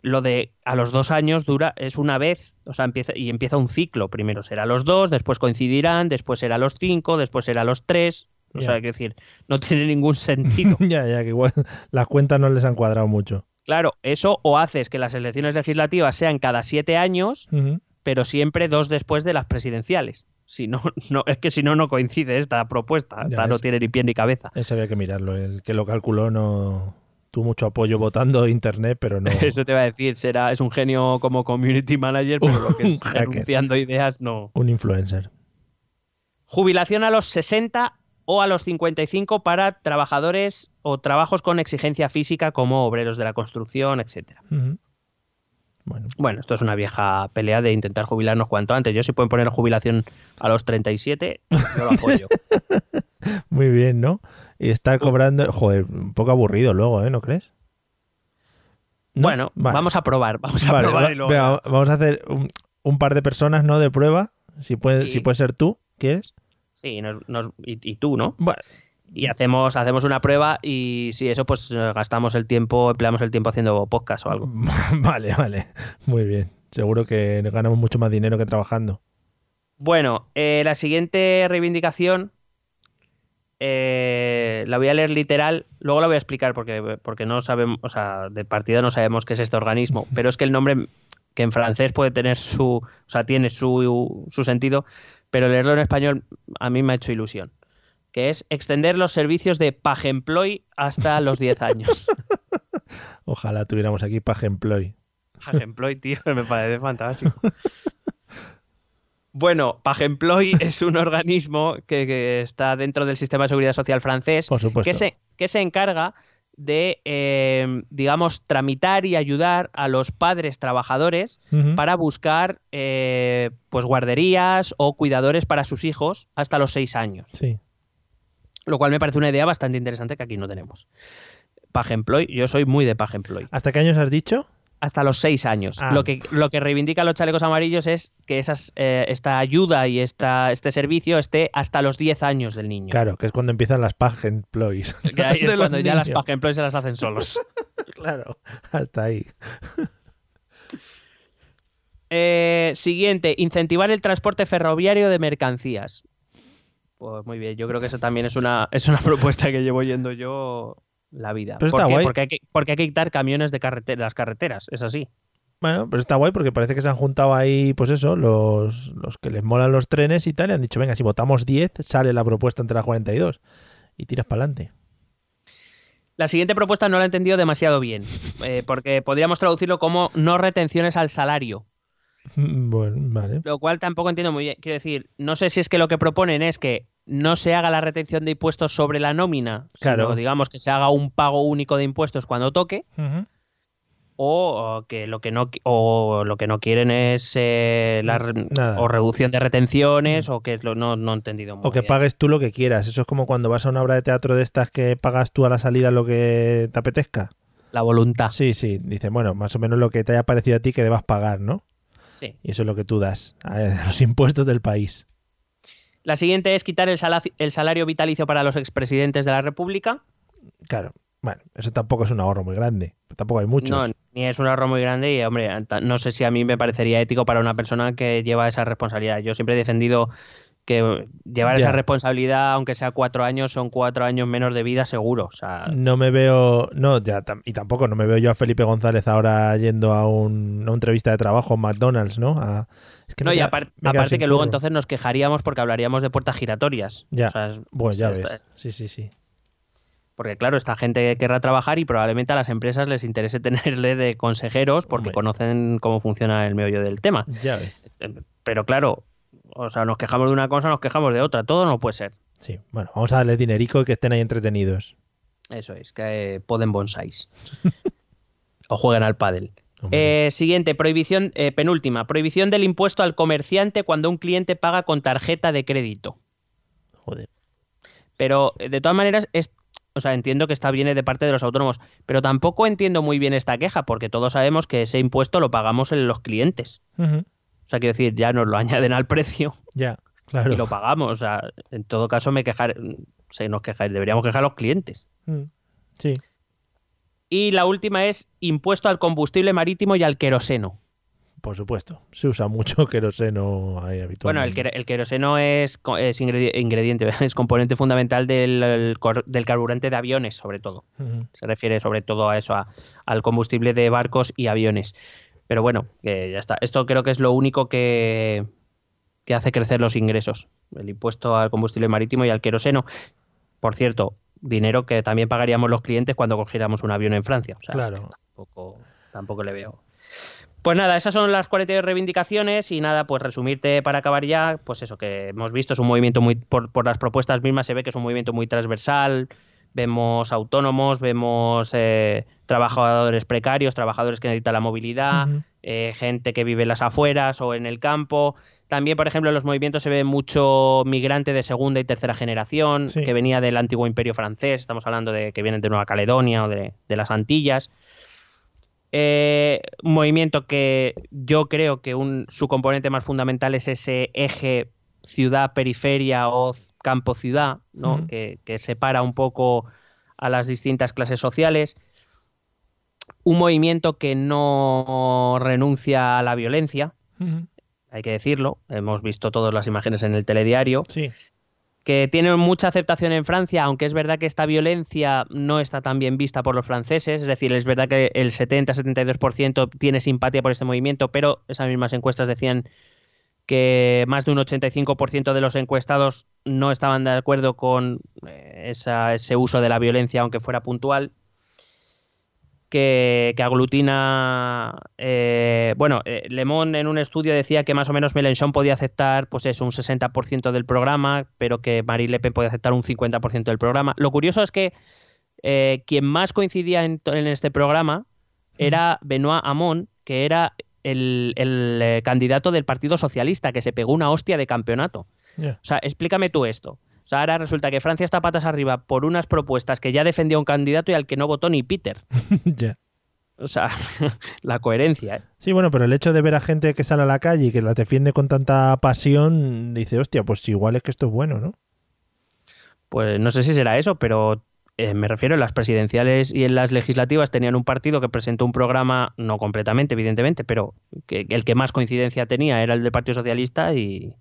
lo de a los dos años dura, es una vez, o sea, empieza, y empieza un ciclo. Primero será los dos, después coincidirán, después será los cinco, después será los tres. O sea, que decir, no tiene ningún sentido. ya, ya, que igual las cuentas no les han cuadrado mucho. claro, eso o haces que las elecciones legislativas sean cada siete años. Pero siempre dos después de las presidenciales. Si no, no, es que si no, no coincide esta propuesta. Esta no tiene ni pie ni cabeza. Ese había que mirarlo. El que lo calculó no tuvo mucho apoyo votando internet, pero no. Eso te va a decir, será, es un genio como community manager, pero lo que es anunciando ideas no. Un influencer. Jubilación a los 60 o a los 55 para trabajadores o trabajos con exigencia física como obreros de la construcción, etcétera. Ujú. Bueno, Bueno, esto es una vieja pelea de intentar jubilarnos cuanto antes. Yo si pueden poner jubilación a los 37, yo lo apoyo. muy bien, ¿no? Y estar cobrando. Joder, un poco aburrido luego, ¿eh? ¿No crees? ¿No? Bueno, Vale. vamos a probar, vamos a Vale, probar va- y luego- venga, vamos a hacer un, un par de personas, ¿no? De prueba. Si puede, Sí. si puede ser tú, ¿quieres? Sí, nos- nos- y, y tú, ¿no? Bueno, Y hacemos, hacemos una prueba y si eso, pues eh, gastamos el tiempo, empleamos el tiempo haciendo podcast o algo. vale, vale. Muy bien. Seguro que ganamos mucho más dinero que trabajando. Bueno, eh, la siguiente reivindicación eh, la voy a leer literal, luego la voy a explicar porque, porque no sabemos, o sea, de partida no sabemos qué es este organismo, pero es que el nombre que en francés puede tener su, o sea, tiene su, su sentido, pero leerlo en español a mí me ha hecho ilusión, que es extender los servicios de Pagemploy hasta los 10 años. Ojalá tuviéramos aquí Page Employ. Pagemploy, tío, me parece fantástico. Bueno, Pagemploy es un organismo que, que está dentro del sistema de seguridad social francés Por supuesto. que se, que se encarga de, eh, digamos, tramitar y ayudar a los padres trabajadores para buscar eh, pues guarderías o cuidadores para sus hijos hasta los seis años. Sí. Lo cual me parece una idea bastante interesante que aquí no tenemos. Pagemploy, yo soy muy de Pagemploy. ¿Hasta qué años has dicho? Hasta los seis años. Ah. Lo, que, lo que reivindican los chalecos amarillos es que esas, eh, esta ayuda y esta, este servicio esté hasta los 10 años del niño. Claro, que es cuando empiezan las Page Employs. Que ahí De es cuando ya las niños. Pagemploy se las hacen solos. Claro, hasta ahí. Eh, siguiente, incentivar el transporte ferroviario de mercancías. Pues muy bien, yo creo que eso también es una, es una propuesta que llevo yendo yo la vida. Pero ¿Por está qué? guay. Porque, hay que, porque hay que quitar camiones de las carreteras, es así. Bueno, pero está guay porque parece que se han juntado ahí, pues eso, los, los que les molan los trenes y tal, y han dicho, venga, si votamos 10, sale la propuesta entre las 42. Y tiras para adelante. La siguiente propuesta no la he entendido demasiado bien, eh, porque podríamos traducirlo como no retenciones al salario. Bueno, vale. Lo cual tampoco entiendo muy bien. Quiero decir, no sé si es que lo que proponen es que no se haga la retención de impuestos sobre la nómina, Claro. sino digamos que se haga un pago único de impuestos cuando toque, o, o que lo que no o lo que no quieren es eh, la o reducción de retenciones o que es lo no, no he entendido muy O que bien. pagues tú lo que quieras. Eso es como cuando vas a una obra de teatro de estas que pagas tú a la salida lo que te apetezca. la voluntad. Sí, sí. Dice, bueno, más o menos lo que te haya parecido a ti que debas pagar, ¿no? Sí. Y eso es lo que tú das a los impuestos del país. La siguiente es quitar el, sala- el salario vitalicio para los expresidentes de la República. Claro. Bueno, eso tampoco es un ahorro muy grande. Tampoco hay muchos. No, ni es un ahorro muy grande y, hombre, no sé si a mí me parecería ético para una persona que lleva esa responsabilidad. Yo siempre he defendido que llevar Ya. esa responsabilidad, aunque sea cuatro años, son cuatro años menos de vida seguro. O sea, No me veo, no, ya, y tampoco no me veo yo a Felipe González ahora yendo a, un, a una entrevista de trabajo en McDonald's, ¿no? A- es que no, y queda- aparte que luego entonces nos quejaríamos porque hablaríamos de puertas giratorias. Ya, O sea, es- Bueno, ya ves. Sí, sí, sí. Porque claro, esta gente querrá trabajar y probablemente a las empresas les interese tenerle de consejeros porque Hombre. conocen cómo funciona el meollo del tema. Ya ves. Pero claro, o sea, nos quejamos de una cosa, nos quejamos de otra. Todo no puede ser. Sí, bueno, vamos a darle dinerico y que estén ahí entretenidos. Eso es, que eh, poden bonsáis. o jueguen al pádel. Eh, siguiente, prohibición, eh, penúltima, prohibición del impuesto al comerciante cuando un cliente paga con tarjeta de crédito. Joder. Pero eh, de todas maneras, es, o sea, entiendo que está bien de parte de los autónomos, pero tampoco entiendo muy bien esta queja, porque todos sabemos que ese impuesto lo pagamos en los clientes. Sea, quiero decir, ya nos lo añaden al precio. Ya. Claro. y lo pagamos. O sea, en todo caso, me quejar, se nos quejar, deberíamos quejar a los clientes. Mm, Sí. Y la última es impuesto al combustible marítimo y al queroseno. Por supuesto. Se usa mucho queroseno ahí Bueno, habitualmente. el, quer- el queroseno es, co- es ingredi- ingrediente, es componente fundamental del, el del carburante de aviones, sobre todo. Se refiere sobre todo a eso, a- al combustible de barcos y aviones. Pero bueno, ya está. Esto creo que es lo único que, que hace crecer los ingresos. El impuesto al combustible marítimo y al queroseno. Por cierto, dinero que también pagaríamos los clientes cuando cogiéramos un avión en Francia. O sea, Claro. tampoco, tampoco le veo. Pues nada, esas son las 42 reivindicaciones y nada, pues resumirte para acabar ya, pues eso que hemos visto, es un movimiento muy, por, por las propuestas mismas se ve que es un movimiento muy transversal, vemos autónomos, vemos eh, trabajadores precarios, trabajadores que necesitan la movilidad, eh, gente que vive en las afueras o en el campo. También, por ejemplo, en los movimientos se ve mucho migrante de segunda y tercera generación, Sí. que venía del antiguo imperio francés, estamos hablando de que vienen de Nueva Caledonia o de, de las Antillas. Eh, un movimiento que yo creo que un, su componente más fundamental es ese eje ciudad-periferia o campo-ciudad, ¿no? Que separa un poco a las distintas clases sociales. Un movimiento que no renuncia a la violencia, hay que decirlo. Hemos visto todas las imágenes en el telediario. Sí. Que tiene mucha aceptación en Francia, aunque es verdad que esta violencia no está tan bien vista por los franceses. Es decir, es verdad que el 70-72% tiene simpatía por este movimiento, pero esas mismas encuestas decían que más de un 85% de los encuestados no estaban de acuerdo con eh, esa- ese uso de la violencia, aunque fuera puntual. Que, que aglutina. eh, bueno, eh, Le Monde en un estudio decía que más o menos Mélenchon podía aceptar, pues eso, un 60% del programa, pero que Marine Le Pen podía aceptar un 50% del programa. Lo curioso es que eh, quien más coincidía en, en este programa era Benoit Hamon, que era el, el, candidato del Partido Socialista, que se pegó una hostia de campeonato. O sea, explícame tú esto. O sea, ahora resulta que Francia está patas arriba por unas propuestas que ya defendía un candidato y al que no votó ni Peter. Ya. O sea, la coherencia. ¿eh? Sí, bueno, pero el hecho de ver a gente que sale a la calle y que la defiende con tanta pasión, dice, hostia, pues igual es que esto es bueno, ¿no? Pues no sé si será eso, pero eh, me refiero en las presidenciales y en las legislativas tenían un partido que presentó un programa, no completamente, evidentemente, pero que el que más coincidencia tenía era el del Partido Socialista y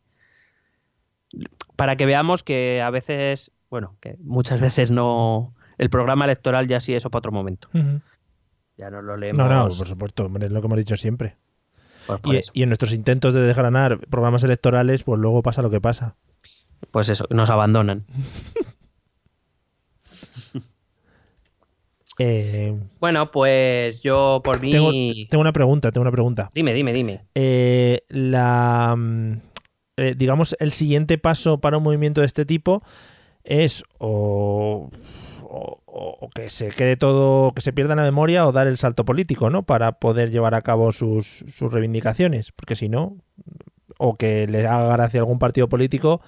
para que veamos que a veces, bueno, que muchas veces no el programa electoral ya sí eso para otro momento. Ya no lo leemos. No, no, por supuesto, hombre, es lo que hemos dicho siempre. pues, Y, eso. y en nuestros intentos de desgranar programas electorales, pues luego pasa lo que pasa. Pues eso, nos abandonan. Eh, Bueno, pues yo por mí. tengo, tengo una pregunta, tengo una pregunta. Dime, dime, dime. Eh, la, mm, eh, digamos, el siguiente paso para un movimiento de este tipo es o, que se quede todo, que se pierda la memoria o dar el salto político, ¿no? Para poder llevar a cabo sus, sus reivindicaciones, porque si no, o que le haga gracia algún partido político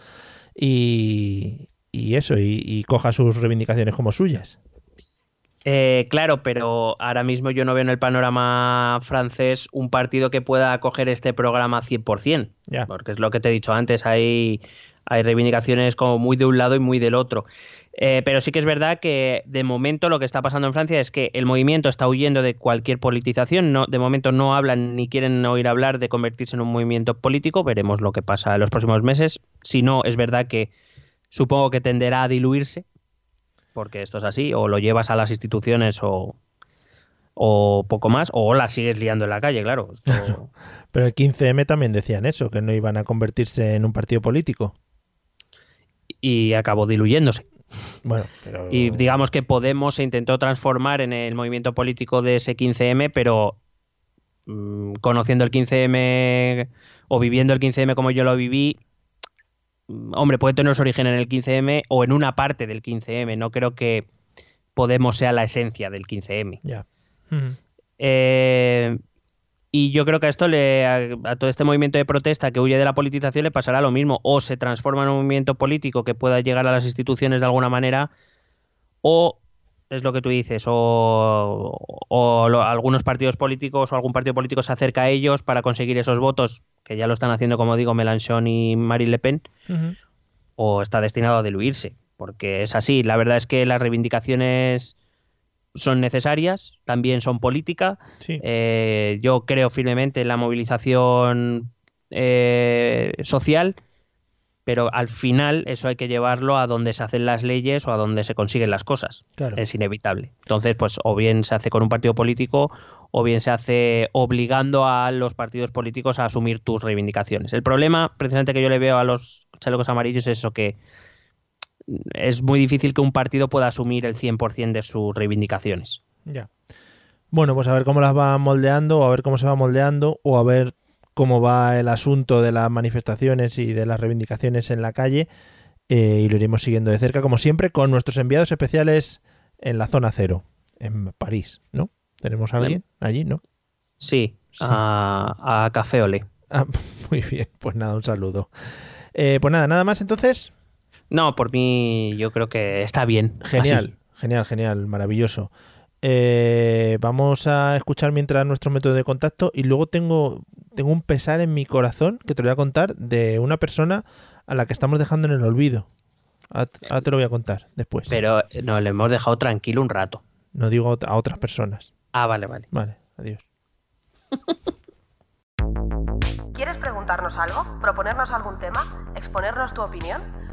y, y eso, y coja sus reivindicaciones como suyas. Eh, claro, pero ahora mismo yo no veo en el panorama francés un partido que pueda acoger este programa 100%, Ya. porque es lo que te he dicho antes, hay, hay reivindicaciones como muy de un lado y muy del otro. Eh, pero sí que es verdad que de momento lo que está pasando en Francia es que el movimiento está huyendo de cualquier politización, no, de momento no hablan ni quieren oír hablar de convertirse en un movimiento político, veremos lo que pasa en los próximos meses. Si no, es verdad que supongo que tenderá a diluirse, porque esto es así, o lo llevas a las instituciones o, o poco más, o la sigues liando en la calle, claro. Pero el 15M también decían eso, que no iban a convertirse en un partido político. y acabó diluyéndose. Bueno, pero... Y digamos que Podemos se intentó transformar en el movimiento político de ese 15M, pero mm, conociendo el 15M o viviendo el 15M como yo lo viví, hombre, puede tener su origen en el 15M o en una parte del 15M. No creo que Podemos sea la esencia del 15M. Ya. Ujú. Eh, y yo creo que a esto le, a, a todo este movimiento de protesta que huye de la politización le pasará lo mismo. O se transforma en un movimiento político que pueda llegar a las instituciones de alguna manera, o es lo que tú dices, o, o lo- algunos partidos políticos o algún partido político se acerca a ellos para conseguir esos votos, que ya lo están haciendo, como digo, Mélenchon y Marine Le Pen, o está destinado a diluirse, porque es así. La verdad es que las reivindicaciones son necesarias, también son política. Sí. Eh, yo creo firmemente en la movilización eh, social, pero al final eso hay que llevarlo a donde se hacen las leyes o a donde se consiguen las cosas. Claro. Es inevitable. Entonces, pues o bien se hace con un partido político o bien se hace obligando a los partidos políticos a asumir tus reivindicaciones. El problema, precisamente, que yo le veo a los chalecos amarillos es eso que es muy difícil que un partido pueda asumir el 100% de sus reivindicaciones. Ya. Bueno, pues a ver cómo las va moldeando, o a ver cómo se va moldeando, o a ver cómo va el asunto de las manifestaciones y de las reivindicaciones en la calle. eh, y lo iremos siguiendo de cerca, como siempre, con nuestros enviados especiales en la zona cero, en París, ¿no? ¿Tenemos a alguien allí, no? Sí, Sí. A, a Café Olé. Ah, muy bien, pues nada, un saludo. Eh, pues nada, nada más entonces. No, por mí yo creo que está bien. Genial, genial, genial, maravilloso. Eh, vamos a escuchar mientras nuestro método de contacto y luego tengo, tengo un pesar en mi corazón que te lo voy a contar de una persona a la que estamos dejando en el olvido. Ahora ahora te lo voy a contar después. Pero eh, nos le hemos dejado tranquilo un rato. No digo a otras personas. Ah, vale, vale. Vale, adiós. ¿Quieres preguntarnos algo? ¿Proponernos algún tema? ¿Exponernos tu opinión?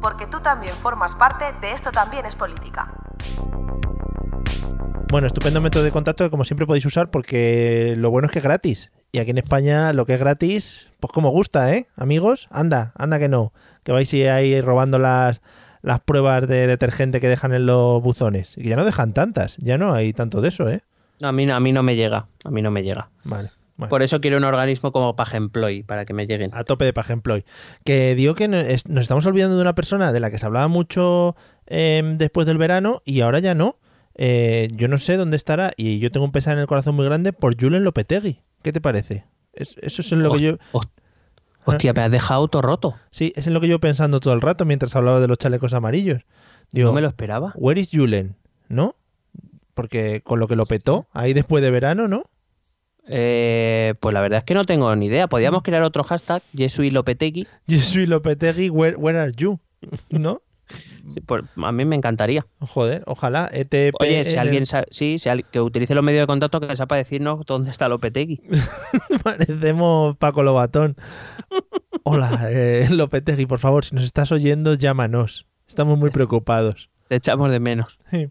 Porque tú también formas parte de Esto también es política. Bueno, estupendo método de contacto que como siempre podéis usar porque lo bueno es que es gratis. Y aquí en España lo que es gratis, pues como gusta, ¿eh? Amigos, anda, anda que no. Que vais ahí robando las, las pruebas de detergente que dejan en los buzones. Y que ya no dejan tantas, ya no hay tanto de eso, ¿eh? A mí, no- a mí no me llega. A mí no me llega. Vale. Por eso quiero un organismo como Pagemploy, para que me lleguen. A tope de Page Employ. Que digo que nos estamos olvidando de una persona de la que se hablaba mucho eh, después del verano y ahora ya no. Eh, yo no sé dónde estará y yo tengo un pesar en el corazón muy grande por Julen Lopetegui. ¿Qué te parece? Es- eso es en lo que yo... Host- Hostia, me has dejado todo roto. Sí, es en lo que yo pensando todo el rato mientras hablaba de los chalecos amarillos. Digo, No me lo esperaba. where is Julen? ¿No? Porque con lo que lo petó ahí después de verano, ¿no? Eh, pues la verdad es que no tengo ni idea. Podríamos crear otro hashtag, Yesui Lopetegui. Soy Lopetegui, where, where are you? ¿No? Sí, pues a mí me encantaría. Joder, ojalá. ETP. Oye, si en alguien sabe, sí, si al- que utilice los medios de contacto que sepa decirnos dónde está Lopetegui. Parecemos Paco Lobatón. Hola, eh, Lopetegui, por favor, si nos estás oyendo, llámanos. Estamos muy preocupados. Te echamos de menos. Sí.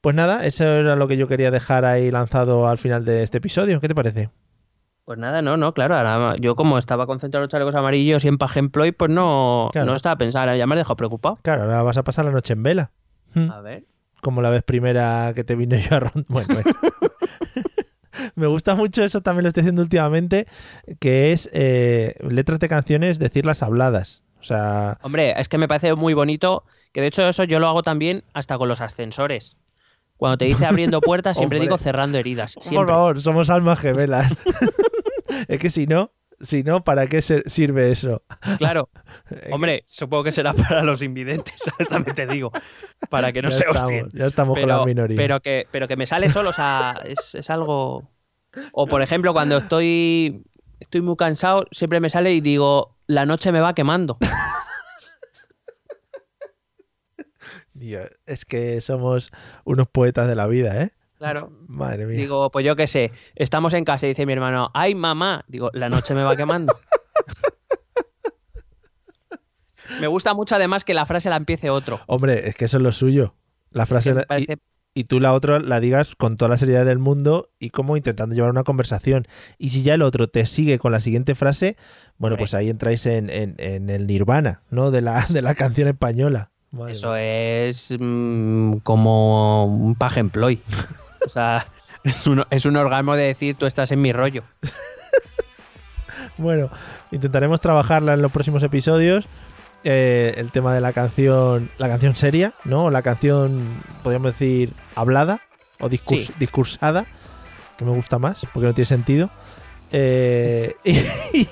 Pues nada, eso era lo que yo quería dejar ahí lanzado al final de este episodio. ¿Qué te parece? Pues nada, no, no, claro. ahora yo como estaba concentrado en los chalecos amarillos y en Pagemploy, pues no, Claro. no estaba pensando. Ya me has dejado preocupado. Claro, ahora vas a pasar la noche en vela. Hmm. A ver. Como la vez primera que te vino yo a rondar. Bueno, bueno. Me gusta mucho eso, también lo estoy haciendo últimamente, que es eh, letras de canciones, decirlas habladas. O sea, Hombre, es que me parece muy bonito, que de hecho eso yo lo hago también hasta con los ascensores. Cuando te dice abriendo puertas, siempre digo cerrando heridas. por favor, somos almas gemelas. es que si no, si no, ¿para qué sirve eso? Claro. Hombre, supongo que será para los invidentes, también te digo. Para que no ya se estamos, hostien. ya estamos con Pero, la minoría. pero, que, pero que me sale solo, o sea, es, es algo... O por ejemplo, cuando estoy, estoy muy cansado, siempre me sale y digo, la noche me va quemando. Dios, es que somos unos poetas de la vida, ¿eh? Claro. Madre mía. Digo, pues yo qué sé, estamos en casa y dice mi hermano, ay mamá, digo, la noche me va quemando. me gusta mucho además que la frase la empiece otro. Hombre, es que eso es lo suyo. La frase y- tú la otra la digas con toda la seriedad del mundo y como intentando llevar una conversación. Y si ya el otro te sigue con la siguiente frase, bueno, Hombre. pues ahí entráis en, en- en el nirvana, ¿no? De la, de la canción española. Madre Eso es mm, como un paje employ. O sea, es un, es un orgasmo de decir tú estás en mi rollo. Bueno, intentaremos trabajarla en los próximos episodios. Eh, el tema de la canción, la canción seria, ¿no? La canción, podríamos decir, hablada o discurs- Sí. discursada, que me gusta más, porque no tiene sentido. Eh, y,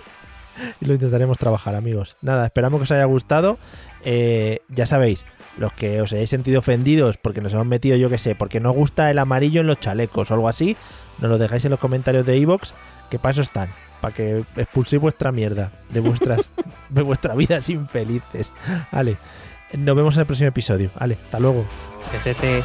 lo intentaremos trabajar, amigos. Nada, esperamos que os haya gustado. Eh, ya sabéis, los que os hayáis sentido ofendidos porque nos hemos metido, yo que sé, porque no gusta el amarillo en los chalecos o algo así, nos lo dejáis en los comentarios de Evox, que para eso están, para que expulséis vuestra mierda de vuestras de vuestras vidas infelices. Vale, nos vemos en el próximo episodio. Vale, hasta luego. Que